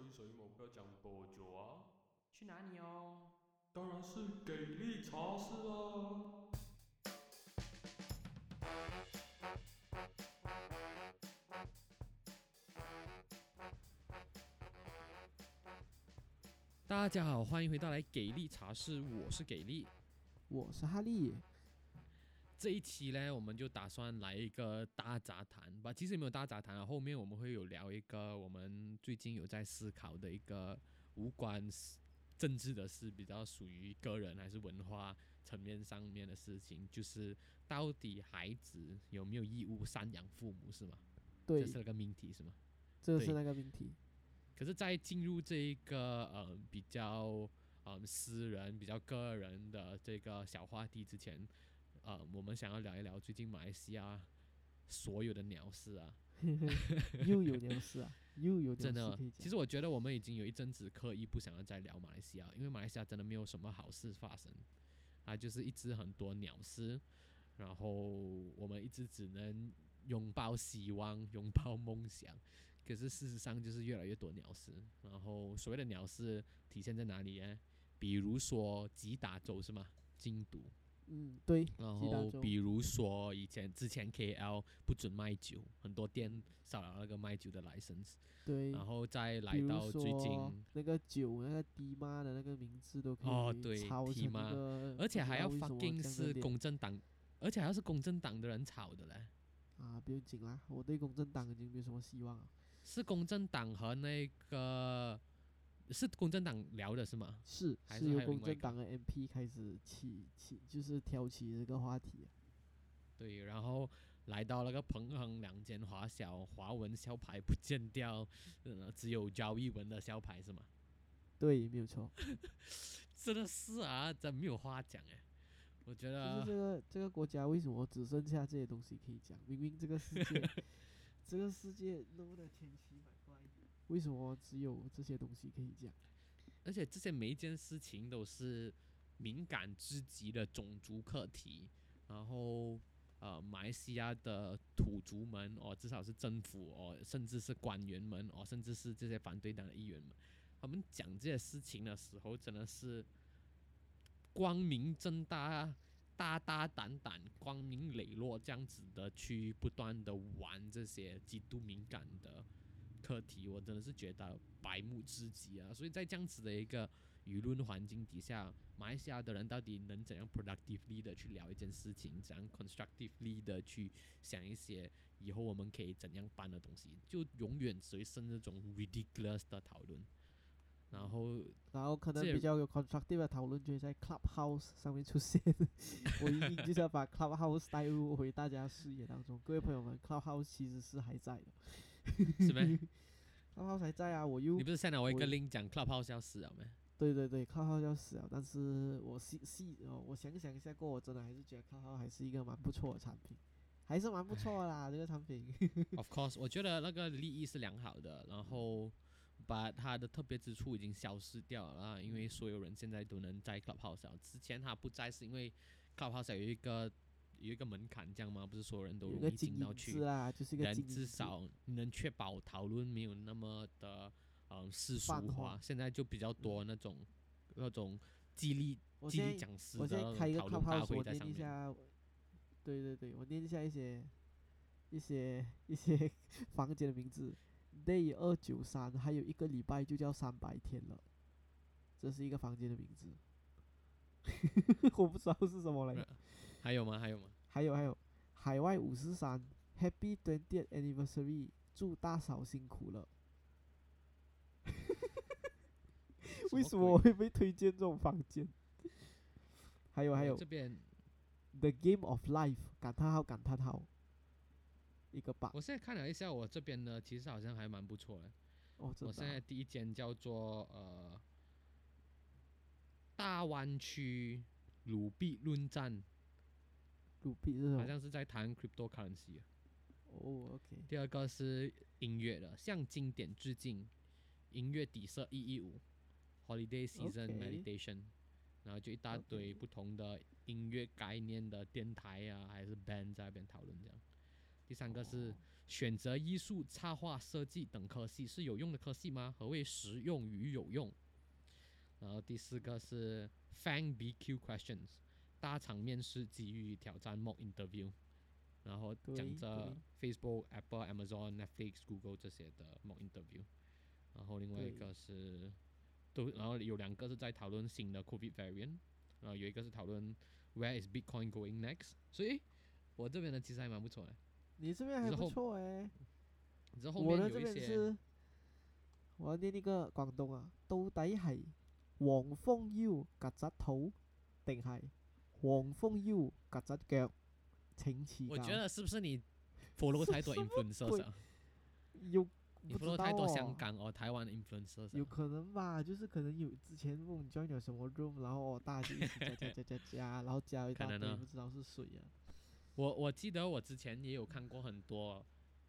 吹水某个讲多久啊？去哪里哦？当然是给力茶室啊！大家好，欢迎回到来给力茶室，我是给力。我是哈利，这一期呢，我们就打算来一个大杂谈吧。其实没有大杂谈啊，后面我们会有聊一个我们最近有在思考的一个无关政治的事，比较属于个人还是文化层面上面的事情，就是到底孩子有没有义务赡养父母，是吗？对这，是那个命题，是吗？对这是那个命题。可是，在进入这一个呃比较呃私人、比较个人的这个小话题之前，呃，我们想要聊一聊最近马来西亚所有的鸟事啊 又有鸟事啊，又有鸟真的。其实我觉得我们已经有一阵子刻意不想要再聊马来西亚，因为马来西亚真的没有什么好事发生，啊，就是一直很多鸟事，然后我们一直只能拥抱希望，拥抱梦想。可是事实上就是越来越多鸟事，然后所谓的鸟事体现在哪里呢？比如说吉打州是吗？禁毒，嗯，对，然后比如说以前之前 KL 不准卖酒，很多店少了那个卖酒的 license，对。然后再来到最近。那个酒，那个迪妈的那个名字都可以哦对抄迪妈成那个，而且还要不知道为什么 fucking 是公正党，而且还要是公正党的人炒的嘞，啊，不用紧啦，我对公正党已经没有什么希望了。是公正党和那个是公正党聊的是吗？是还是是由还有另外一个公正党的 MP 开始起起，就是挑起这个话题啊。对，然后来到那个彭亨两间华小华文校牌不见掉，呃，只有交易文的校牌是吗？对，没有错。真的是啊，真没有话讲哎，我觉就是得这个这个国家为什么只剩下这些东西可以讲？明明这个世界，这个世界那么的千奇百怪，为什么只有这些东西可以讲？而且这些每一件事情都是敏感之极的种族课题，然后呃，马来西亚的土族们哦，至少是政府哦，甚至是官员们哦，甚至是这些反对党的议员们，他们讲这些事情的时候，真的是光明正大、大大胆胆、光明磊落这样子的去不断的玩这些极度敏感的课题，我真的是觉得百目之极啊！所以在这样子的一个舆论环境底下，马来西亚的人到底能怎样 productively 的去聊一件事情，怎样 constructively 的去想一些以后我们可以怎样办的东西，就永远只会是那种 ridiculous 的讨论。然后然后可能比较有 constructive 的讨论就会在 Clubhouse 上面出现。我一定就是要把 Clubhouse 带入回大家视野当中。各位朋友们，Clubhouse 其实是还在的 是没？，Clubhouse 还在啊！我又你不是 send 了我一个我 link 讲 Clubhouse 要死了没？对对对，Clubhouse 要死了，但是我细细哦，我想想一下过，我真的还是觉得 Clubhouse 还是一个蛮不错的产品，还是蛮不错的啦，这个产品。Of course，我觉得那个利益是良好的，然后把它的特别之处已经消失掉了啊，因为所有人现在都能在 Clubhouse 了。之前它不在是因为 Clubhouse 有一个有一个门槛，这样吗？不是所有人都容易进到去制，啊，就是一个但经营制至少能确保讨论没有那么的嗯世俗化。现在就比较多那种那种激励激励讲师的讨论大会在上面。一下，对对对，我念一下一些一些一些 房间的名字，Day 二九三，还有一个礼拜就叫三百天了，这是一个房间的名字，我不知道是什么来。还有吗？还有吗？还有还有，海外五十三，Happy Twentieth Anniversary，祝大嫂辛苦了。为什么我会被推荐这种房间？还有还有这边，The Game of Life，感叹号感叹号，一个吧。我现在看了一下，我这边呢，其实好像还蛮不错的。哦，真我现在第一间叫做呃大湾区鲁币论战，鲁币是什么？好像是在谈 cryptocurrency 啊。哦，OK，第二个是音乐的，向经典致敬，音乐底色一一五，Holiday Season Meditation，然后就一大堆不同的音乐概念的电台啊，还是 band 在那边讨论这样。第三个是哦选择艺术、插画、设计等科系是有用的科系吗？何谓实用与有用？然后第四个是 Fang BQ questions，大场面试机遇挑战 mock interview，然后讲着 Facebook、Apple、Amazon、Netflix、Google 这些的 mock interview，然后另外一个是都，然后有两个是在讨论新的 COVID variant，然后有一个是讨论 Where is Bitcoin going next，所以我这边的其实还蛮不错的，你这边还不错哎、你这后面有一些我要念一個廣東啊，到底係黃蜂腰曱甴肚，定係黃蜂腰曱甴腳？請賜教。我觉得是不是你 follow 太多啊？有你 follow 道太多香哦港哦、台湾的 influencers 啊。有可能吧，就是可能有之前问 join 了什么 room，然后大家就一起加加加加加，然后加一大堆，不知道是谁啊。我我记得我之前也有看过很多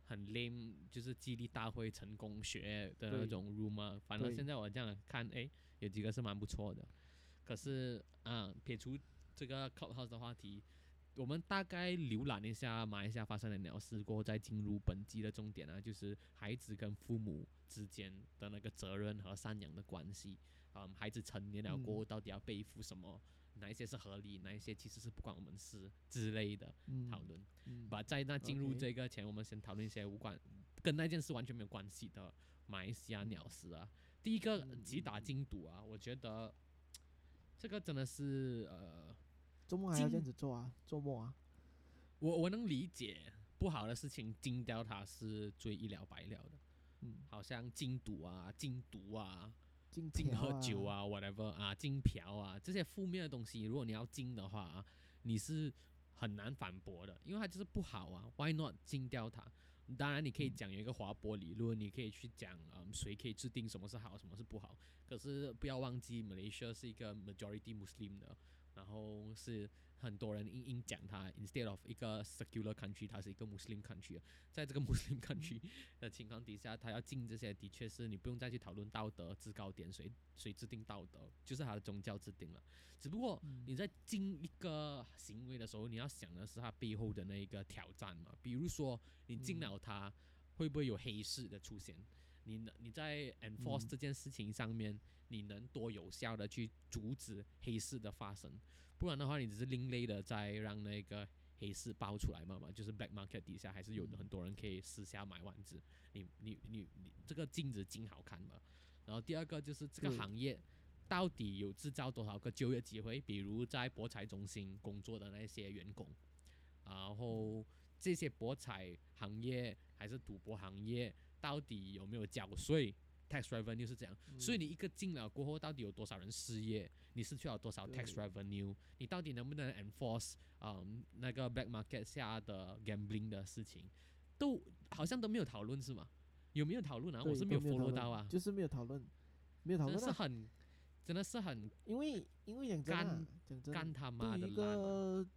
很 lame，就是激励大会成功学的那对种 room 啊。反正对现在我这样看，诶，有几个是蛮不错的。可是啊，撇除这个 clubhouse 的话题，我们大概浏览一下马来西亚发生的鸟事过后，再进入本集的重点啊，就是孩子跟父母之间的那个责任和赡养的关系。嗯，孩子成年了过后，嗯到底要背负什么？哪一些是合理，哪一些其实是不关我们事之类的嗯讨论。嗯把在那进入这个前，我们先讨论一些无关跟那件事完全没有关系的马来西亚鸟事啊。第一个嗯击打禁赌啊，我觉得这个真的是呃，周末还要这样子做啊？周末啊？我我能理解不好的事情禁掉它是最一了百了的，嗯，好像禁赌啊、禁毒啊、禁禁喝酒啊，whatever 啊，禁嫖啊，这些负面的东西，如果你要禁的话啊，你是很难反驳的，因为它就是不好啊，Why not 禁掉它？当然，你可以嗯讲有一个滑坡理论，你可以去讲，嗯，谁可以制定什么是好，什么是不好。可是不要忘记，Malaysia 是一个 majority Muslim 的，然后是很多人硬硬讲他，instead of 一个 secular country，它是一个 Muslim country。在这个 Muslim country 的情况底下，他要禁这些，的确是你不用再去讨论道德制高点，谁谁制定道德，就是他的宗教制定了。只不过嗯你在禁一个行为的时候，你要想的是它背后的那一个挑战嘛。比如说，你禁嗯了它，会不会有黑市的出现？你能你在 enforce 嗯这件事情上面，你能多有效的去阻止黑市的发生？不然的话，你只是另类的在让那个黑市爆出来嘛嘛，就是 black market 底下还是有嗯很多人可以私下买丸子。你你你你这个镜子镜好看嘛？然后第二个就是这个行业到底有制造多少个就业机会？比如在博彩中心工作的那些员工，然后这些博彩行业还是赌博行业，到底有没有缴税？tax revenue 是怎样，所以你一个进了过后，到底有多少人失业？你失去了多少 tax revenue？你到底能不能 enforce 嗯那个 black market 下的 gambling 的事情，都好像都没有讨论是吗？有没有讨论啊？我是没有 follow 到啊，就是没有讨论，没有讨真的论啊，是很，真的是很因为因为讲真讲真，干他妈对一的烂啊、个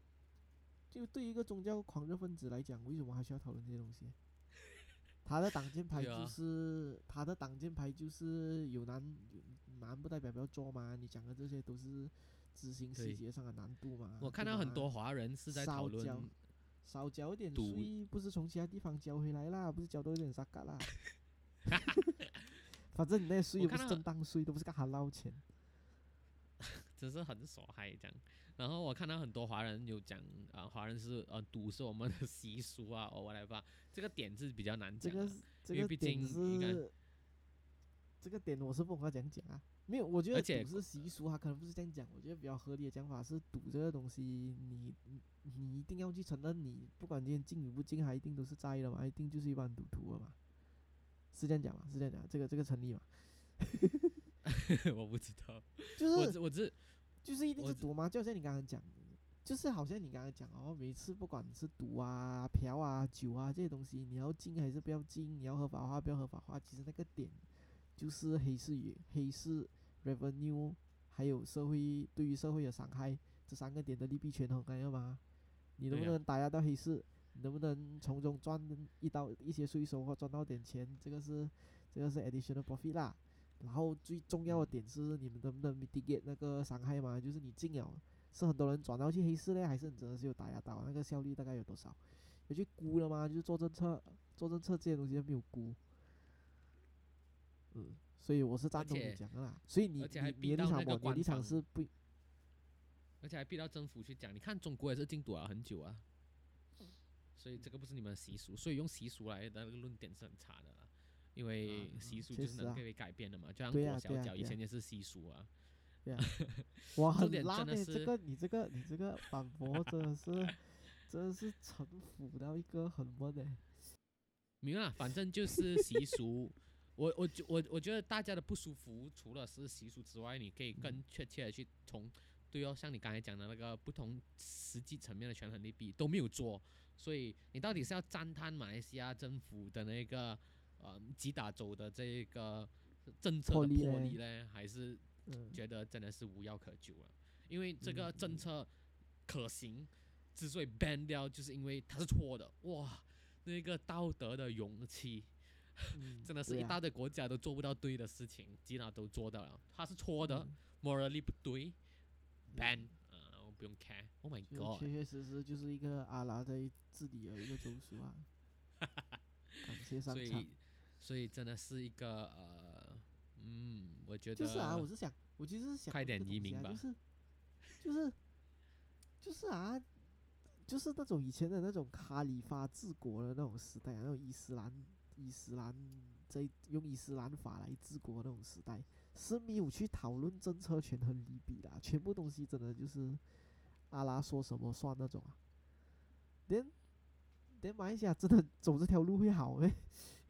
就对一个宗教狂热分子来讲，为什么还需要讨论这些东西？他的挡箭牌就是、他的挡箭牌就是有难有难不代表不要做嘛，你讲的这些都是执行细节上的难度嘛。我看到很多华人是在讨论，少交点税，不是从其他地方交回来啦，不是交多一点沙嘎啦。反正你那些税又不是正当税，都不是干哈捞钱。只是很耍嗨这样。然后我看到很多华人有讲啊，华人是呃赌是我们的 习俗啊，或 whatever，这个点是比较难讲啊。这个是这因为毕个点竟应该是这个点，我是不懂要怎样讲啊。没有，我觉得赌是习俗，他可能不是这样讲。我觉得比较合理的讲法是，赌这个东西，你你你一定要去承认，你不管今天进与不进，还一定都是在的嘛，一定就是一般赌徒了嘛。是这样讲嘛？是这样讲，这个这个成立嘛？我不知道，就是我只我只就是一定是赌吗，就像你刚刚讲，就是好像你刚刚讲哦，每次不管是赌啊、嫖啊、酒啊这些东西，你要禁还是不要禁，你要合法化不要合法化，其实那个点就是黑市与黑市 revenue，还有社会对于社会的伤害这三个点的利弊权衡，看到吗？你能不能打压到黑市？你能不能从中赚一刀一些税收或赚到点钱？这个是这个是 additional profit 啦。然后最重要的点是你们能不能 mitigate 那个伤害嘛？就是你进了，是很多人转到去黑市嘞，还是你真的是有打压到？那个效率大概有多少？有去估了吗？就是做政策，做政策这些东西都没有估。嗯，所以我是赞同你讲的啦。所以你你立场我立场是不而且还逼到政府去讲，你看中国也是禁赌了很久啊，所以这个不是你们的习俗，所以用习俗来的那个论点是很差的啦，因为嗯习俗就是能被改变的嘛，就像对啊裹小脚以对啊。对啊前也是习俗啊，哇，重点很烂诶、真的是这个你这个你这个反驳真的是真的是城府到一个很闷诶、明白，反正就是习俗。我我觉我我觉得大家的不舒服，除了是习俗之外，你可以更确切的去从对哦，像你刚才讲的那个不同实际层面的权衡利弊都没有做，所以你到底是要赞叹马来西亚政府的那个呃吉打州的这个政策的魄力呢，还是嗯，觉得真的是无药可救了？因为这个嗯政策可行，之所以 ban 掉，就是因为它是错的。哇，那个道德的勇气，嗯 真的是一大堆国家都做不到对的事情，吉娜都做到了。它是错的、嗯 m o r a l l y 不对，ban 啊、我不用 care。Oh my god！确确实实就是一个阿拉在治理的一个州属啊。感谢上场所以，所以真的是一个呃，嗯，我觉得就是啊，我是想，我其实是想快点移民吧。啊就是就是就是啊，就是那种以前的那种卡里发治国的那种时代啊，那种伊斯兰伊斯兰在用伊斯兰法来治国那种时代，是没有去讨论政策权和利弊的啊、全部东西真的就是阿拉说什么算那种啊。连连马来西亚真的走这条路会好诶，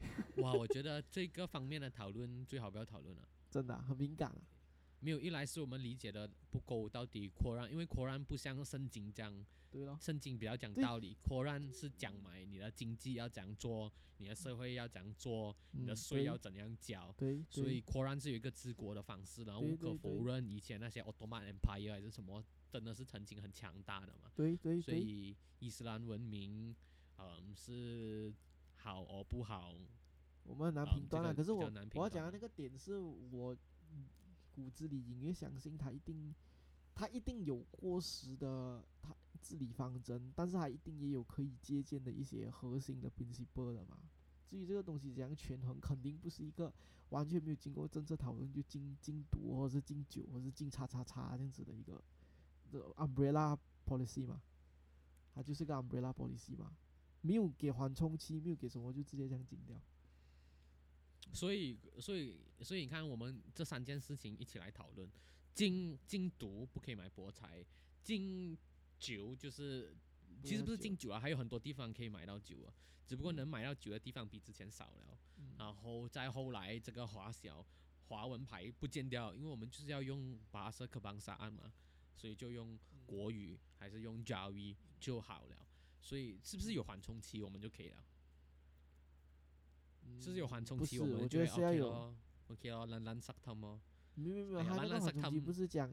哇，我觉得这个方面的讨论最好不要讨论了。真的啊、很敏感啊。没有，一来是我们理解的不够，到底 Quran，因为 Quran 不像圣经这样，对咯，圣经比较讲道理，Quran 是讲买你的经济要怎样做，你的社会要怎样做，你的嗯税要怎样交。对，对所以 Quran 是有一个治国的方式，然后无可否认，以前那些 Ottoman Empire 还是什么，真的是曾经很强大的嘛。对对对，所以伊斯兰文明，嗯，是好 or 不好，我们很难评断啊。个可是我我要讲的那个点是我嗯骨子里隐约相信他一定他一定有过时的他治理方针，但是他一定也有可以借鉴的一些核心的 principle 的嘛。至于这个东西怎样权衡，肯定不是一个完全没有经过政策讨论就禁禁毒或者是禁酒或者是禁叉叉叉这样子的一个这 umbrella policy 嘛，它就是个 umbrella policy 嘛，没有给缓冲期，没有给什么就直接这样禁掉。所以，所以，所以你看，我们这三件事情一起来讨论：禁禁毒不可以买博彩，禁酒就是其实不是禁酒啊，还有很多地方可以买到酒啊，只不过嗯能买到酒的地方比之前少了。嗯然后再后来，这个华小华文牌不见掉，因为我们就是要用巴塞克邦沙案嘛，所以就用国语还是用 Java 就好了。所以是不是有缓冲期，我们就可以了？是不是有缓冲期，我们就会我觉得是要 OK 有，咯，OK 咯，烂烂杀他们。没有没有没有，哎呀他那烂烂是他个缓冲期不是讲，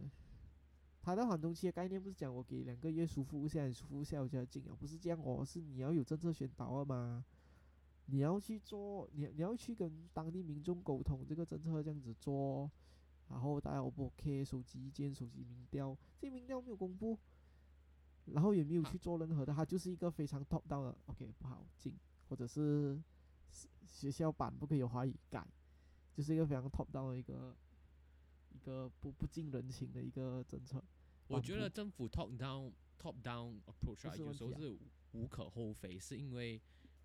他的缓冲期的概念不是讲我给两个月舒服一下，你舒服一下我就要进啊，不是这样哦，是你要有政策宣导的嘛，你要去做，你你要去跟当地民众沟通这个政策这样子做，然后大家 O 不 OK，手机意见、手机民调，这些民调没有公布，然后也没有去做任何的，他就是一个非常 top down 的，OK 不好进，或者是学学校版不可以有华语改，就是一个非常 top down 的一个一个不不近人情的一个政策。我觉得政府 top down top down approach 有时候是无可厚非，是因为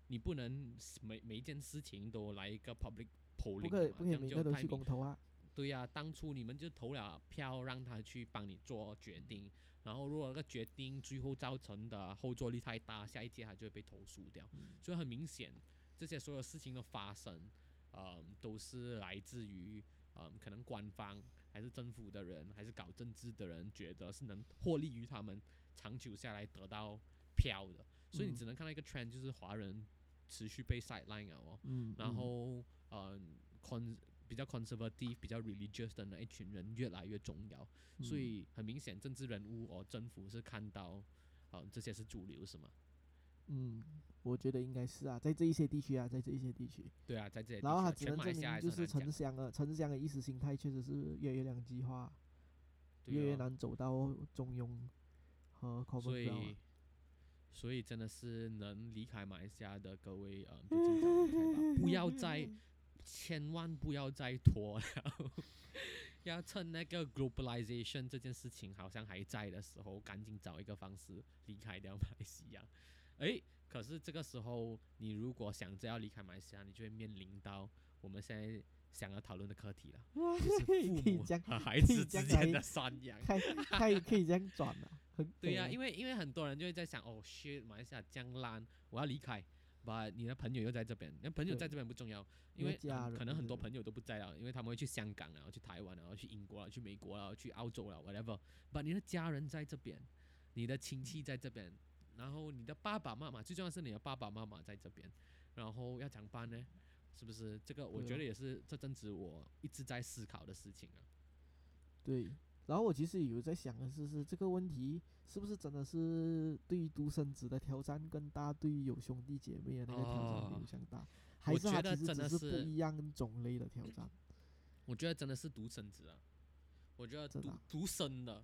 你不能每每一件事情都来一个 public polling 可以不可以每个都去公投啊，对呀、当初你们就投了票，让他去帮你做决定，然后如果那个决定最后造成的后坐力太大，下一届他就会被投诉掉。嗯所以很明显，这些所有事情的发生，呃，都是来自于呃，可能官方还是政府的人，还是搞政治的人，觉得是能获利于他们长久下来得到票的。所以你嗯只能看到一个 trend，就是华人持续被 sideline 哦。嗯，然嗯后呃，con 比较 conservative、比较 religious 的那一群人越来越重要，所嗯以很明显，政治人物哦，政府是看到，呃，这些是主流是吗？嗯，我觉得应该是啊，在这一些地区啊，在这一些地区，对啊，在这些地然后他只能证明就是城乡的城乡的意识形态确实是越来越两极化，对哦越来越难走到中庸和 common 所 ground 啊。以，所以真的是能离开马来西亚的各位呃，不要再千万不要再拖了，要趁那个 globalization 这件事情好像还在的时候，赶紧找一个方式离开掉马来西亚。诶，可是这个时候你如果想着要离开马来西亚，你就会面临到我们现在想要讨论的课题了，就是父母和孩子之间的赡养。可以可以这样转啊，很 对呀、懂因为因为很多人就会在想，哦，shit，马来西亚将烂，我要离开。把你的朋友又在这边，那朋友在这边不重要，因为、可能很多朋友都不在了，因为他们会去香港然后去台湾然后去英国了，去美国了，去澳洲了，whatever。把你的家人在这边，你的亲戚在这边，然后你的爸爸妈妈，最重要是你的爸爸妈妈在这边，然后要怎么办呢？是不是？这个我觉得也是这阵子我一直在思考的事情啊。对。然后我其实有在想的是，是这个问题是不是真的是对于独生子的挑战更大，对于有兄弟姐妹的那个挑战没哦有相大，还我是它觉得其实只是真的是不一样种类的挑战？我觉得真的是独生子啊，我觉得独真的啊独生的，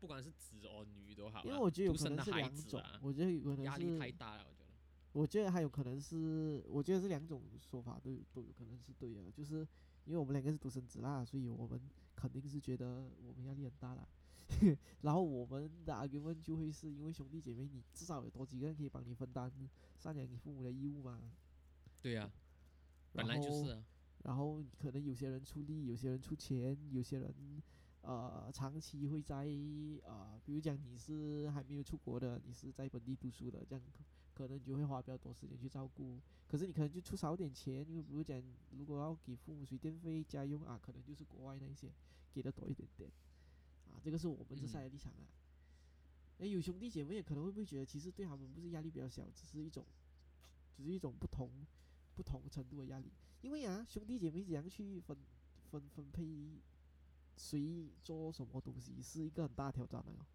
不管是子 or 女都好啦，因为我觉得有可能是两种啊，，我觉得有可能压力太是，大了，我觉得。我觉得还有可能是，我觉得这两种说法都有都有可能是对的，就是因为我们两个是独生子啦，所以我们肯定是觉得我们压力很大啦。然后我们的 argument 就会是因为兄弟姐妹，你至少有多几个人可以帮你分担赡养你父母的义务嘛。对呀、本来就是啊，然后可能有些人出力，有些人出钱，有些人呃长期会在呃，比如讲你是还没有出国的，你是在本地读书的，这样可可能你就会花比较多时间去照顾。可是你可能就出少点钱，因为比如讲如果要给父母水电费、家用啊，可能就是国外那一些给的多一点点啊，这个是我们这嗯赛的立场啊。诶，有兄弟姐妹也可能会不会觉得，其实对他们不是压力比较小，只是一种，只是一种不同不同程度的压力。因为啊，兄弟姐妹怎样去分分分配谁做什么东西，是一个很大的挑战的哦。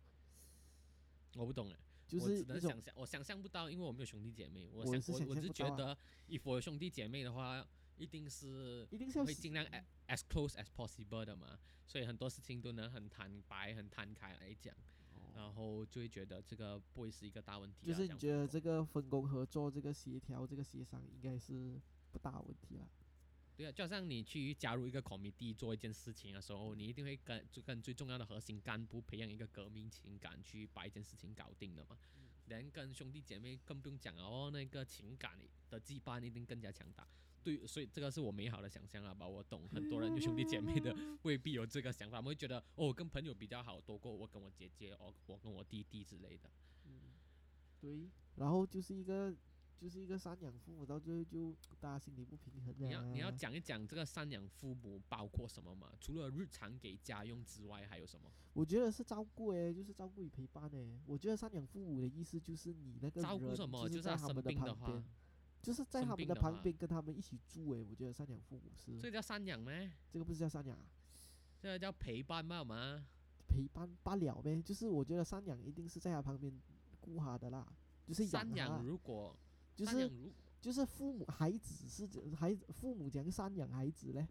我不懂哎，就是只能想象，我想象不到，因为我没有兄弟姐妹，我我是我我只象不到啊觉得，if 我有兄弟姐妹的话，一定是一定是会尽量 as close as possible 的嘛，所以很多事情都能很坦白、很摊开来讲，然后就会觉得这个不会是一个大问题啊。就是你觉得这个分工合作、这个协调、这个协商应该是不大问题了。对啊，就好像你去加入一个 committee 做一件事情的时候，你一定会跟就跟最重要的核心干部培养一个革命情感，去把一件事情搞定的嘛。连跟兄弟姐妹更不用讲了哦，那个情感的羁绊一定更加强大。对，所以这个是我美好的想象啊吧。我懂很多人就兄弟姐妹的 未必有这个想法，我们会觉得哦，我跟朋友比较好，多过我跟我姐姐，哦，我跟我弟弟之类的。嗯对，然后就是一个就是一个赡养父母，到最后就大家心里不平衡你要你要啊讲一讲这个赡养父母包括什么嘛？除了日常给家用之外，还有什么？我觉得是照顾诶，就是照顾与陪伴诶。我觉得赡养父母的意思就是你那个人照顾什么？就是是他生在他们的病的话旁边，，就是在他们的旁边跟他们一起住诶。我觉得赡养父母是这个叫赡养咩？这个不是叫赡养啊，这个叫陪伴嘛嘛。陪伴罢了呗。就是我觉得赡养一定是在他旁边顾他的啦，就是如果就是如就是父母孩子是怎孩子父母怎样赡养孩子嘞？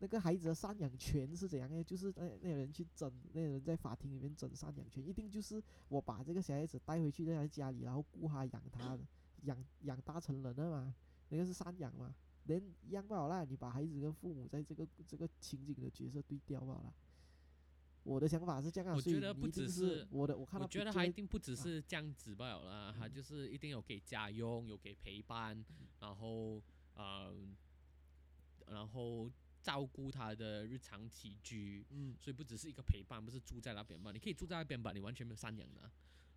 那个孩子的赡养权是怎样呢？就是那那有人去争，那有人在法庭里面争赡养权，一定就是我把这个小孩子带回去在他家里，然后顾他养他，养养大成人了嘛，那个是赡养嘛。人一样不好啦，你把孩子跟父母在这个这个情景的角色对调不好啦。我的想法是这样啊，我觉得不只是我的，我看到我觉得他一定不只啊是这样子罢了啦，他嗯就是一定有给家用，有给陪伴，然后呃，然后照顾他的日常起居，嗯，所以不只是一个陪伴，不是住在那边吧？你可以住在那边吧，你完全没有赡养的，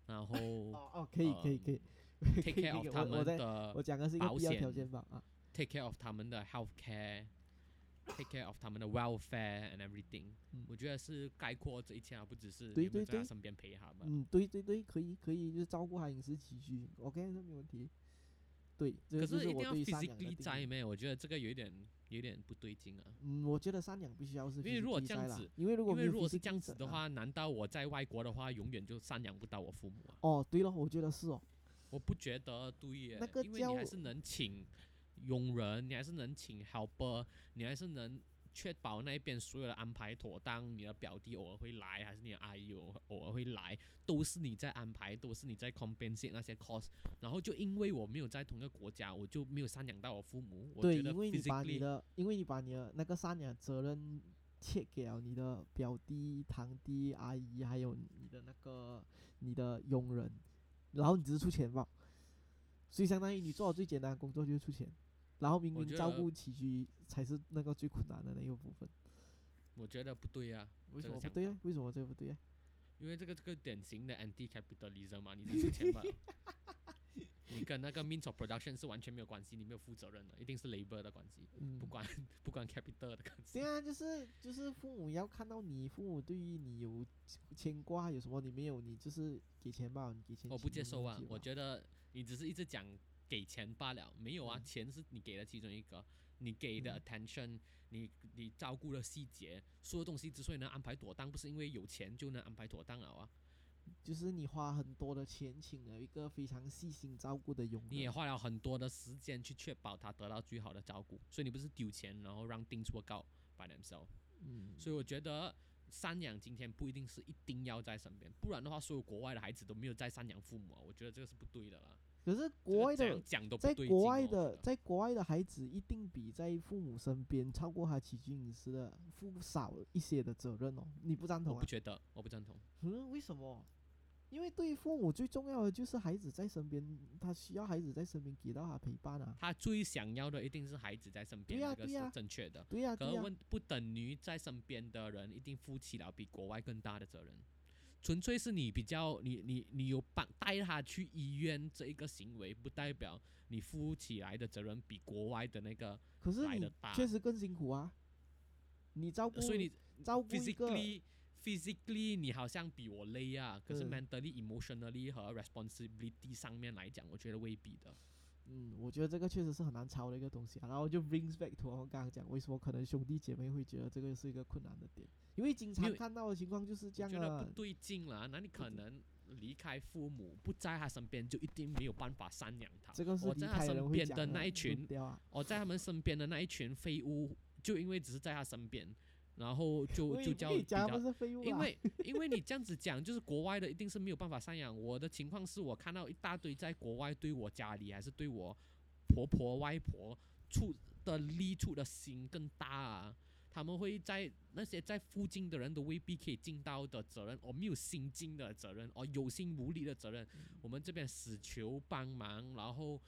然后 哦哦，可以可以可以可以 take care of，他们的我讲的是一个保必要条险件吧啊。take care of 他们的 health care，take care of 他们的 welfare and everything、嗯我觉得是概括这一切啊，不只是对对对在他身边陪他们。嗯，对对对，可以可以，就是照顾他饮食起居，OK，这没问题。对，可是是一定要 physically。在咩？我觉得这个有一点有点不对劲啊。嗯，我觉得赡养必须要是因为如果这样子因为如果因为如果是这样子的话，难道我在外国的话，永远就赡养不到我父母啊？哦，对了，我觉得是哦，我不觉得对耶，那个因为你还是能请佣人，你还是能请 helper，你还是能确保那边所有的安排妥当，你的表弟偶尔会来，还是你的阿姨偶偶尔会来，都是你在安排，都是你在 compensate 那些 cost。然后就因为我没有在同一个国家，我就没有赡养到我父母。我对，觉得因为你把你的，因为你把你的那个赡养责任切给了你的表弟、堂弟、阿姨，还有你的那个你的佣人，然后你只是出钱吧，所以相当于你做好最简单的工作就是出钱，然后明明照顾起居才是那个最困难的那个部分。我觉得不对啊，为什么不对啊？为什么这个不对啊？因为这个这个典型的 anti capitalism 嘛，你只出钱吧。你跟那个 means of production 是完全没有关系，你没有负责任的，一定是 labor 的关系，嗯不，管 不管 capital 的关系对。啊，就是就是父母要看到你，父母对于你有牵挂，有什么你没有，你就是给钱吧，你给钱。我不接受啊，我觉得你只是一直讲给钱罢了，没有啊，嗯钱是你给的其中一个，你给的嗯 attention，你你照顾的细节，所有东西之所以能安排妥当，不是因为有钱就能安排妥当了啊，就是你花很多的钱请了一个非常细心照顾的佣人，你也花了很多的时间去确保他得到最好的照顾，所以你不是丢钱然后让 things work out by themselves。嗯，所以我觉得赡养今天不一定是一定要在身边，不然的话，所有国外的孩子都没有在赡养父母啊，我觉得这个是不对的啦。可是国外的讲都不在对国外的在国外的孩子一定比在父母身边超过他起居饮食的负少一些的责任哦，你不赞同啊我不？觉得，我不赞同。嗯，为什么？因为对于父母最重要的就是孩子在身边，他需要孩子在身边给到他陪伴啊。他最想要的一定是孩子在身边，这个是正确的。可问不等于在身边的人一定负起了比国外更大的责任，纯粹是你比较你你你有帮带他去医院这一个行为，不代表你负起来的责任比国外的那个，可是你来得大确实更辛苦啊。你照顾，所以你照顾一个 physically 你好像比我累啊，可是嗯 mentally emotionally 和 responsibility 上面来讲，我觉得未必的。嗯，我觉得这个确实是很难超的一个东西啊。然后就 brings back to 我们刚刚讲，为什么可能兄弟姐妹会觉得这个是一个困难的点，因为经常看到的情况就是这样啊觉得不。对劲了，那你可能离开父母不在他身边，就一定没有办法赡养他。这个是离我在他身边的那一群，啊。我在他们身边的那一群废物，就因为只是在他身边，然后就就叫比较。因为因为你这样子讲，就是国外的一定是没有办法赡养。我的情况是我看到一大堆在国外对我家里还是对我婆婆外婆处的力处的心更大啊。他们会在那些在附近的人都未必可以尽到的责任，哦，没有心尽的责任，哦，有心无力的责任。我们这边死求帮忙，然后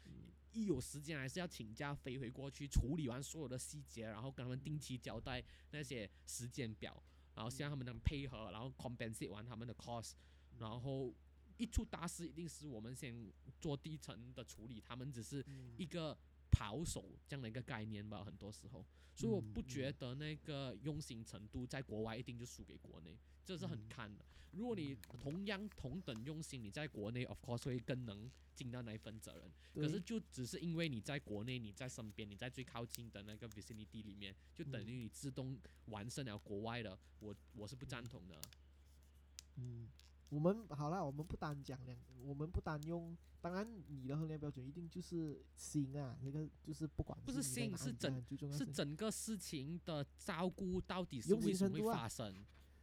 一有时间还是要请假飞回过去处理完所有的细节，然后跟他们定期交代那些时间表，然后希望他们能配合，然后 compensate 完他们的 cost，然后一出大事一定是我们先做低层的处理，他们只是嗯一个跑手这样的一个概念吧，很多时候，所以我嗯不觉得那个用心程度在国外一定就输给国内，这是很嗯看的。如果你同样同等用心，你在国内 of course 会更能尽到那一份责任。可是就只是因为你在国内，你在身边，你在最靠近的那个 vicinity 里面，就等于你自动完胜了国外的，我我是不赞同的。嗯，我们好了，我们不单讲两，我们不单用。当然，你的衡量标准一定就是心啊，那个就是不管不是心是整是是整个事情的照顾到底是为什么会发生？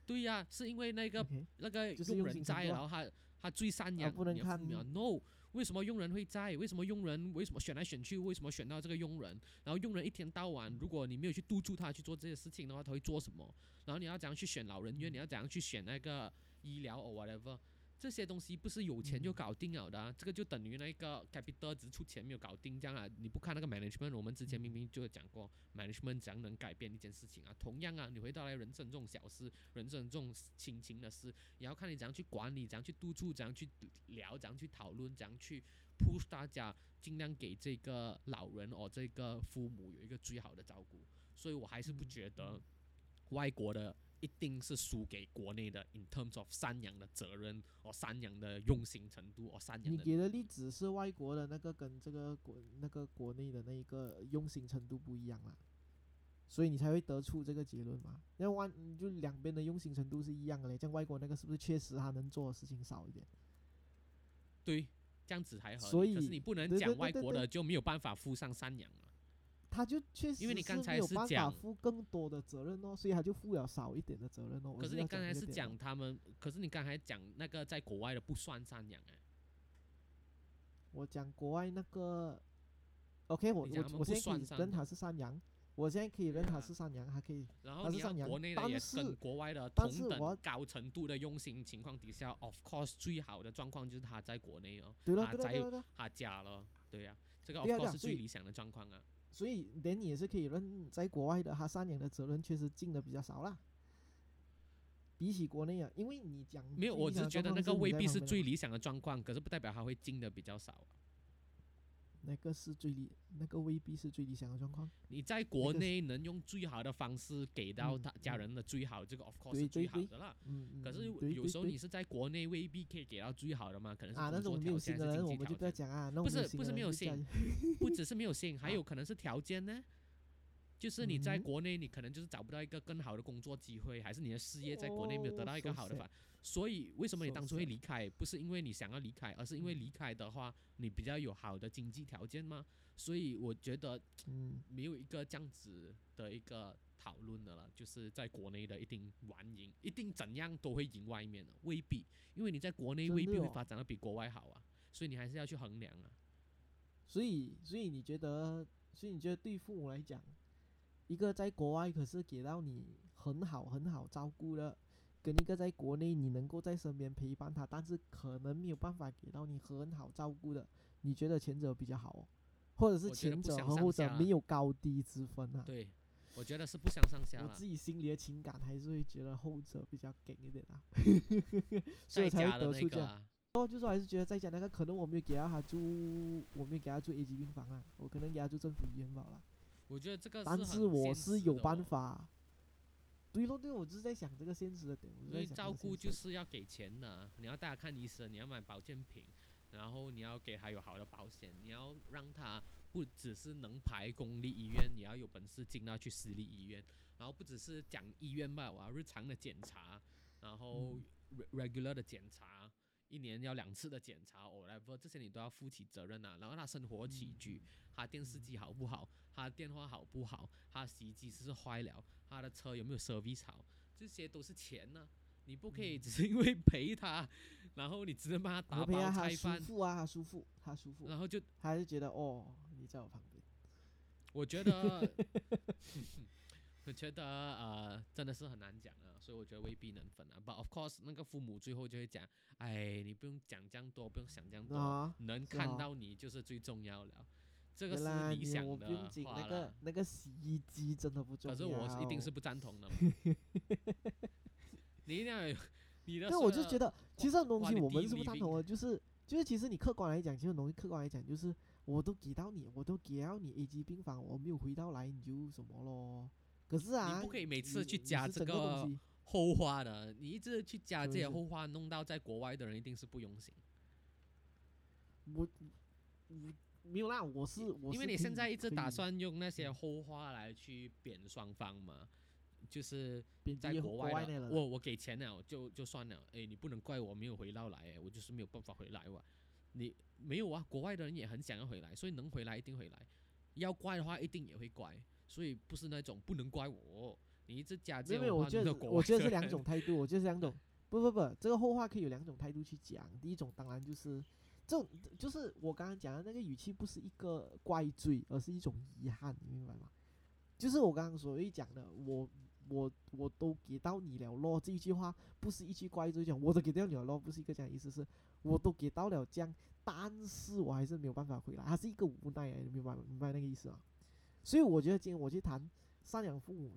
对呀、是因为那个那个佣人在，然后他他最善良不能你的父母啊看 No，为什么佣人会在？为什么佣人为什么选来选去？为什么选到这个佣人？然后佣人一天到晚，如果你没有去督促他去做这些事情的话，他会做什么？然后你要怎样去选老人院？你要怎样去选那个医疗 or whatever？这些东西不是有钱就嗯搞定了的啊、这个就等于那个 capital 只出钱没有搞定这样啊。你不看那个 management，我们之前明明就讲过 management 怎样能改变一件事情啊。同样啊，你回到来人生这种小事，人生这种亲情的事，也要看你怎样去管理，怎样去督促，怎样去聊，怎样去讨论，怎样去 push 大家，尽量给这个老人哦这个父母有一个最好的照顾。所以我还是不嗯觉得外国的一定是输给国内的，in terms of 赡养的责任，或赡养的用心程度，或赡养的。你给的例子是外国的那个跟这个国那个国内的那一个用心程度不一样啦，所以你才会得出这个结论嘛。那外就两边的用心程度是一样的嘞，像外国那个是不是确实他能做的事情少一点？对，这样子才合理。所以可是你不能讲外国的就没有办法附上赡养啊。他就确实因为你刚才没有办法负更多的责任哦，所以他就负了少一点的责任哦。可是你刚才是讲他们，可是你刚才讲那个在国外的不算赡养哎，我讲国外那个，OK，我我我现在可以认他是赡养，我现在可以认他是赡养，还可以然后国内的也跟国外的但同等高程度的用心情况底下，of course 最好的状况就是他在国内哦，他在他家了，对呀、这个 of course 是最理想的状况啊。所以连你也是可以认在国外的他三年的责任确实尽的比较少啦。比起国内啊，因为你讲没有，我只是觉得那个未必是最理想的状况，可是不代表他会尽的比较少啊。那个是最理，那个未必是最理想的状况。你在国内能用最好的方式给到嗯他家嗯人的最好，这个 of course 是最好的啦。嗯，嗯可是有时候你是在国内未必可以给到最好的嘛，可能是啊，那工作种没有条件心的人，还是经我们就不要济条件。讲啊，不是不是没有的人就讲不只是没有心，还有 可能是条件呢。就是你在嗯国内，你可能就是找不到一个更好的工作机会，还是你的事业在国内没有得哦到一个好的发。所以为什么你当初会离开？不是因为你想要离开，而是因为嗯离开的话，你比较有好的经济条件吗？所以我觉得嗯，没有一个这样子的一个讨论的了，就是在国内的一定玩赢，一定怎样都会赢外面的，未必，因为你在国内未必会发展的比国外好啊，所以你还是要去衡量啊。所以所以你觉得，所以你觉得对父母来讲，一个在国外可是给到你很好很好照顾的，跟一个在国内你能够在身边陪伴他，但是可能没有办法给到你很好照顾的，你觉得前者比较好哦？或者是前者和后者没有高低之分啊？对，我觉得是不相上下我自。己心里的情感还是会觉得后者比较给一点啊，所以才会得出这样。哦，就是我还是觉得在家那个，可能我没有给到他住，我没有给他住 A 级病房啊，我可能给他住政府医院罢了。我觉得这个但是我是有办法。对咯，对，我就是在想这个现实的点。我就因为在想这照顾就是要给钱的，你要带他看医生，你要买保健品，然后你要给他有好的保险，你要让他不只是能排公立医院，你要有本事进到去私立医院，然后不只是讲医院吧，我要日常的检查，然后 regular 的检查，一年要两次的检查，whatever 这些你都要负起责任啊。然后他生活起居，他电视机好不好，他电话好不好，他洗衣机是不是坏了，他的车有没有 service 好，这些都是钱呢、你不可以只是因为陪他，然后你只能帮他打包菜饭，舒服啊，他舒服，他舒服，然后就他还是觉得哦，你在我旁边。我觉得，我觉得呃真的是很难讲啊，所以我觉得未必能分啊。But of course，那个父母最后就会讲，哎，你不用讲这样多，不用想这样多，啊，能看到你就是最重要了。这个是理想的紧，话那个。那个洗衣机真的不重要可。是我是一定是不赞同的嘛。你一定要有你的。但我就觉得，其实很多东西我们是不赞同的，就是就是其实你客观来讲，其实很容易客观来讲，就是我都给到你，我都给到你 A 级病房，我没有回到来，你就什么咯？可是啊，你不可以每次去加这个后话的，你一直去加这些后话，弄到在国外的人一定是不用心。我我没有啦，我是我因为是可以你现在一直打算用那些嗯。后话来去贬双方嘛，就是在国外我我给钱了就就算了，哎，你不能怪我没有回到来，诶，我就是没有办法回来哇。你没有啊，国外的人也很想要回来，所以能回来一定回来，要怪的话一定也会怪，所以不是那种不能怪我，你一直加没有没有，这种话我觉得我觉得是两种 态度，我觉得是两种，不不不，这个后话可以有两种态度去讲。第一种当然就是这种，就是我刚刚讲的那个语气，不是一个怪罪，而是一种遗憾，你明白吗？就是我刚刚所谓讲的，我我我都给到你了咯，这一句话不是一句怪罪，讲我都给到你了咯，不是一个这样的意思，是我都给到了这样，但是我还是没有办法回来，它是一个无奈，你明白明白那个意思吗？所以我觉得今天我去谈赡养父母，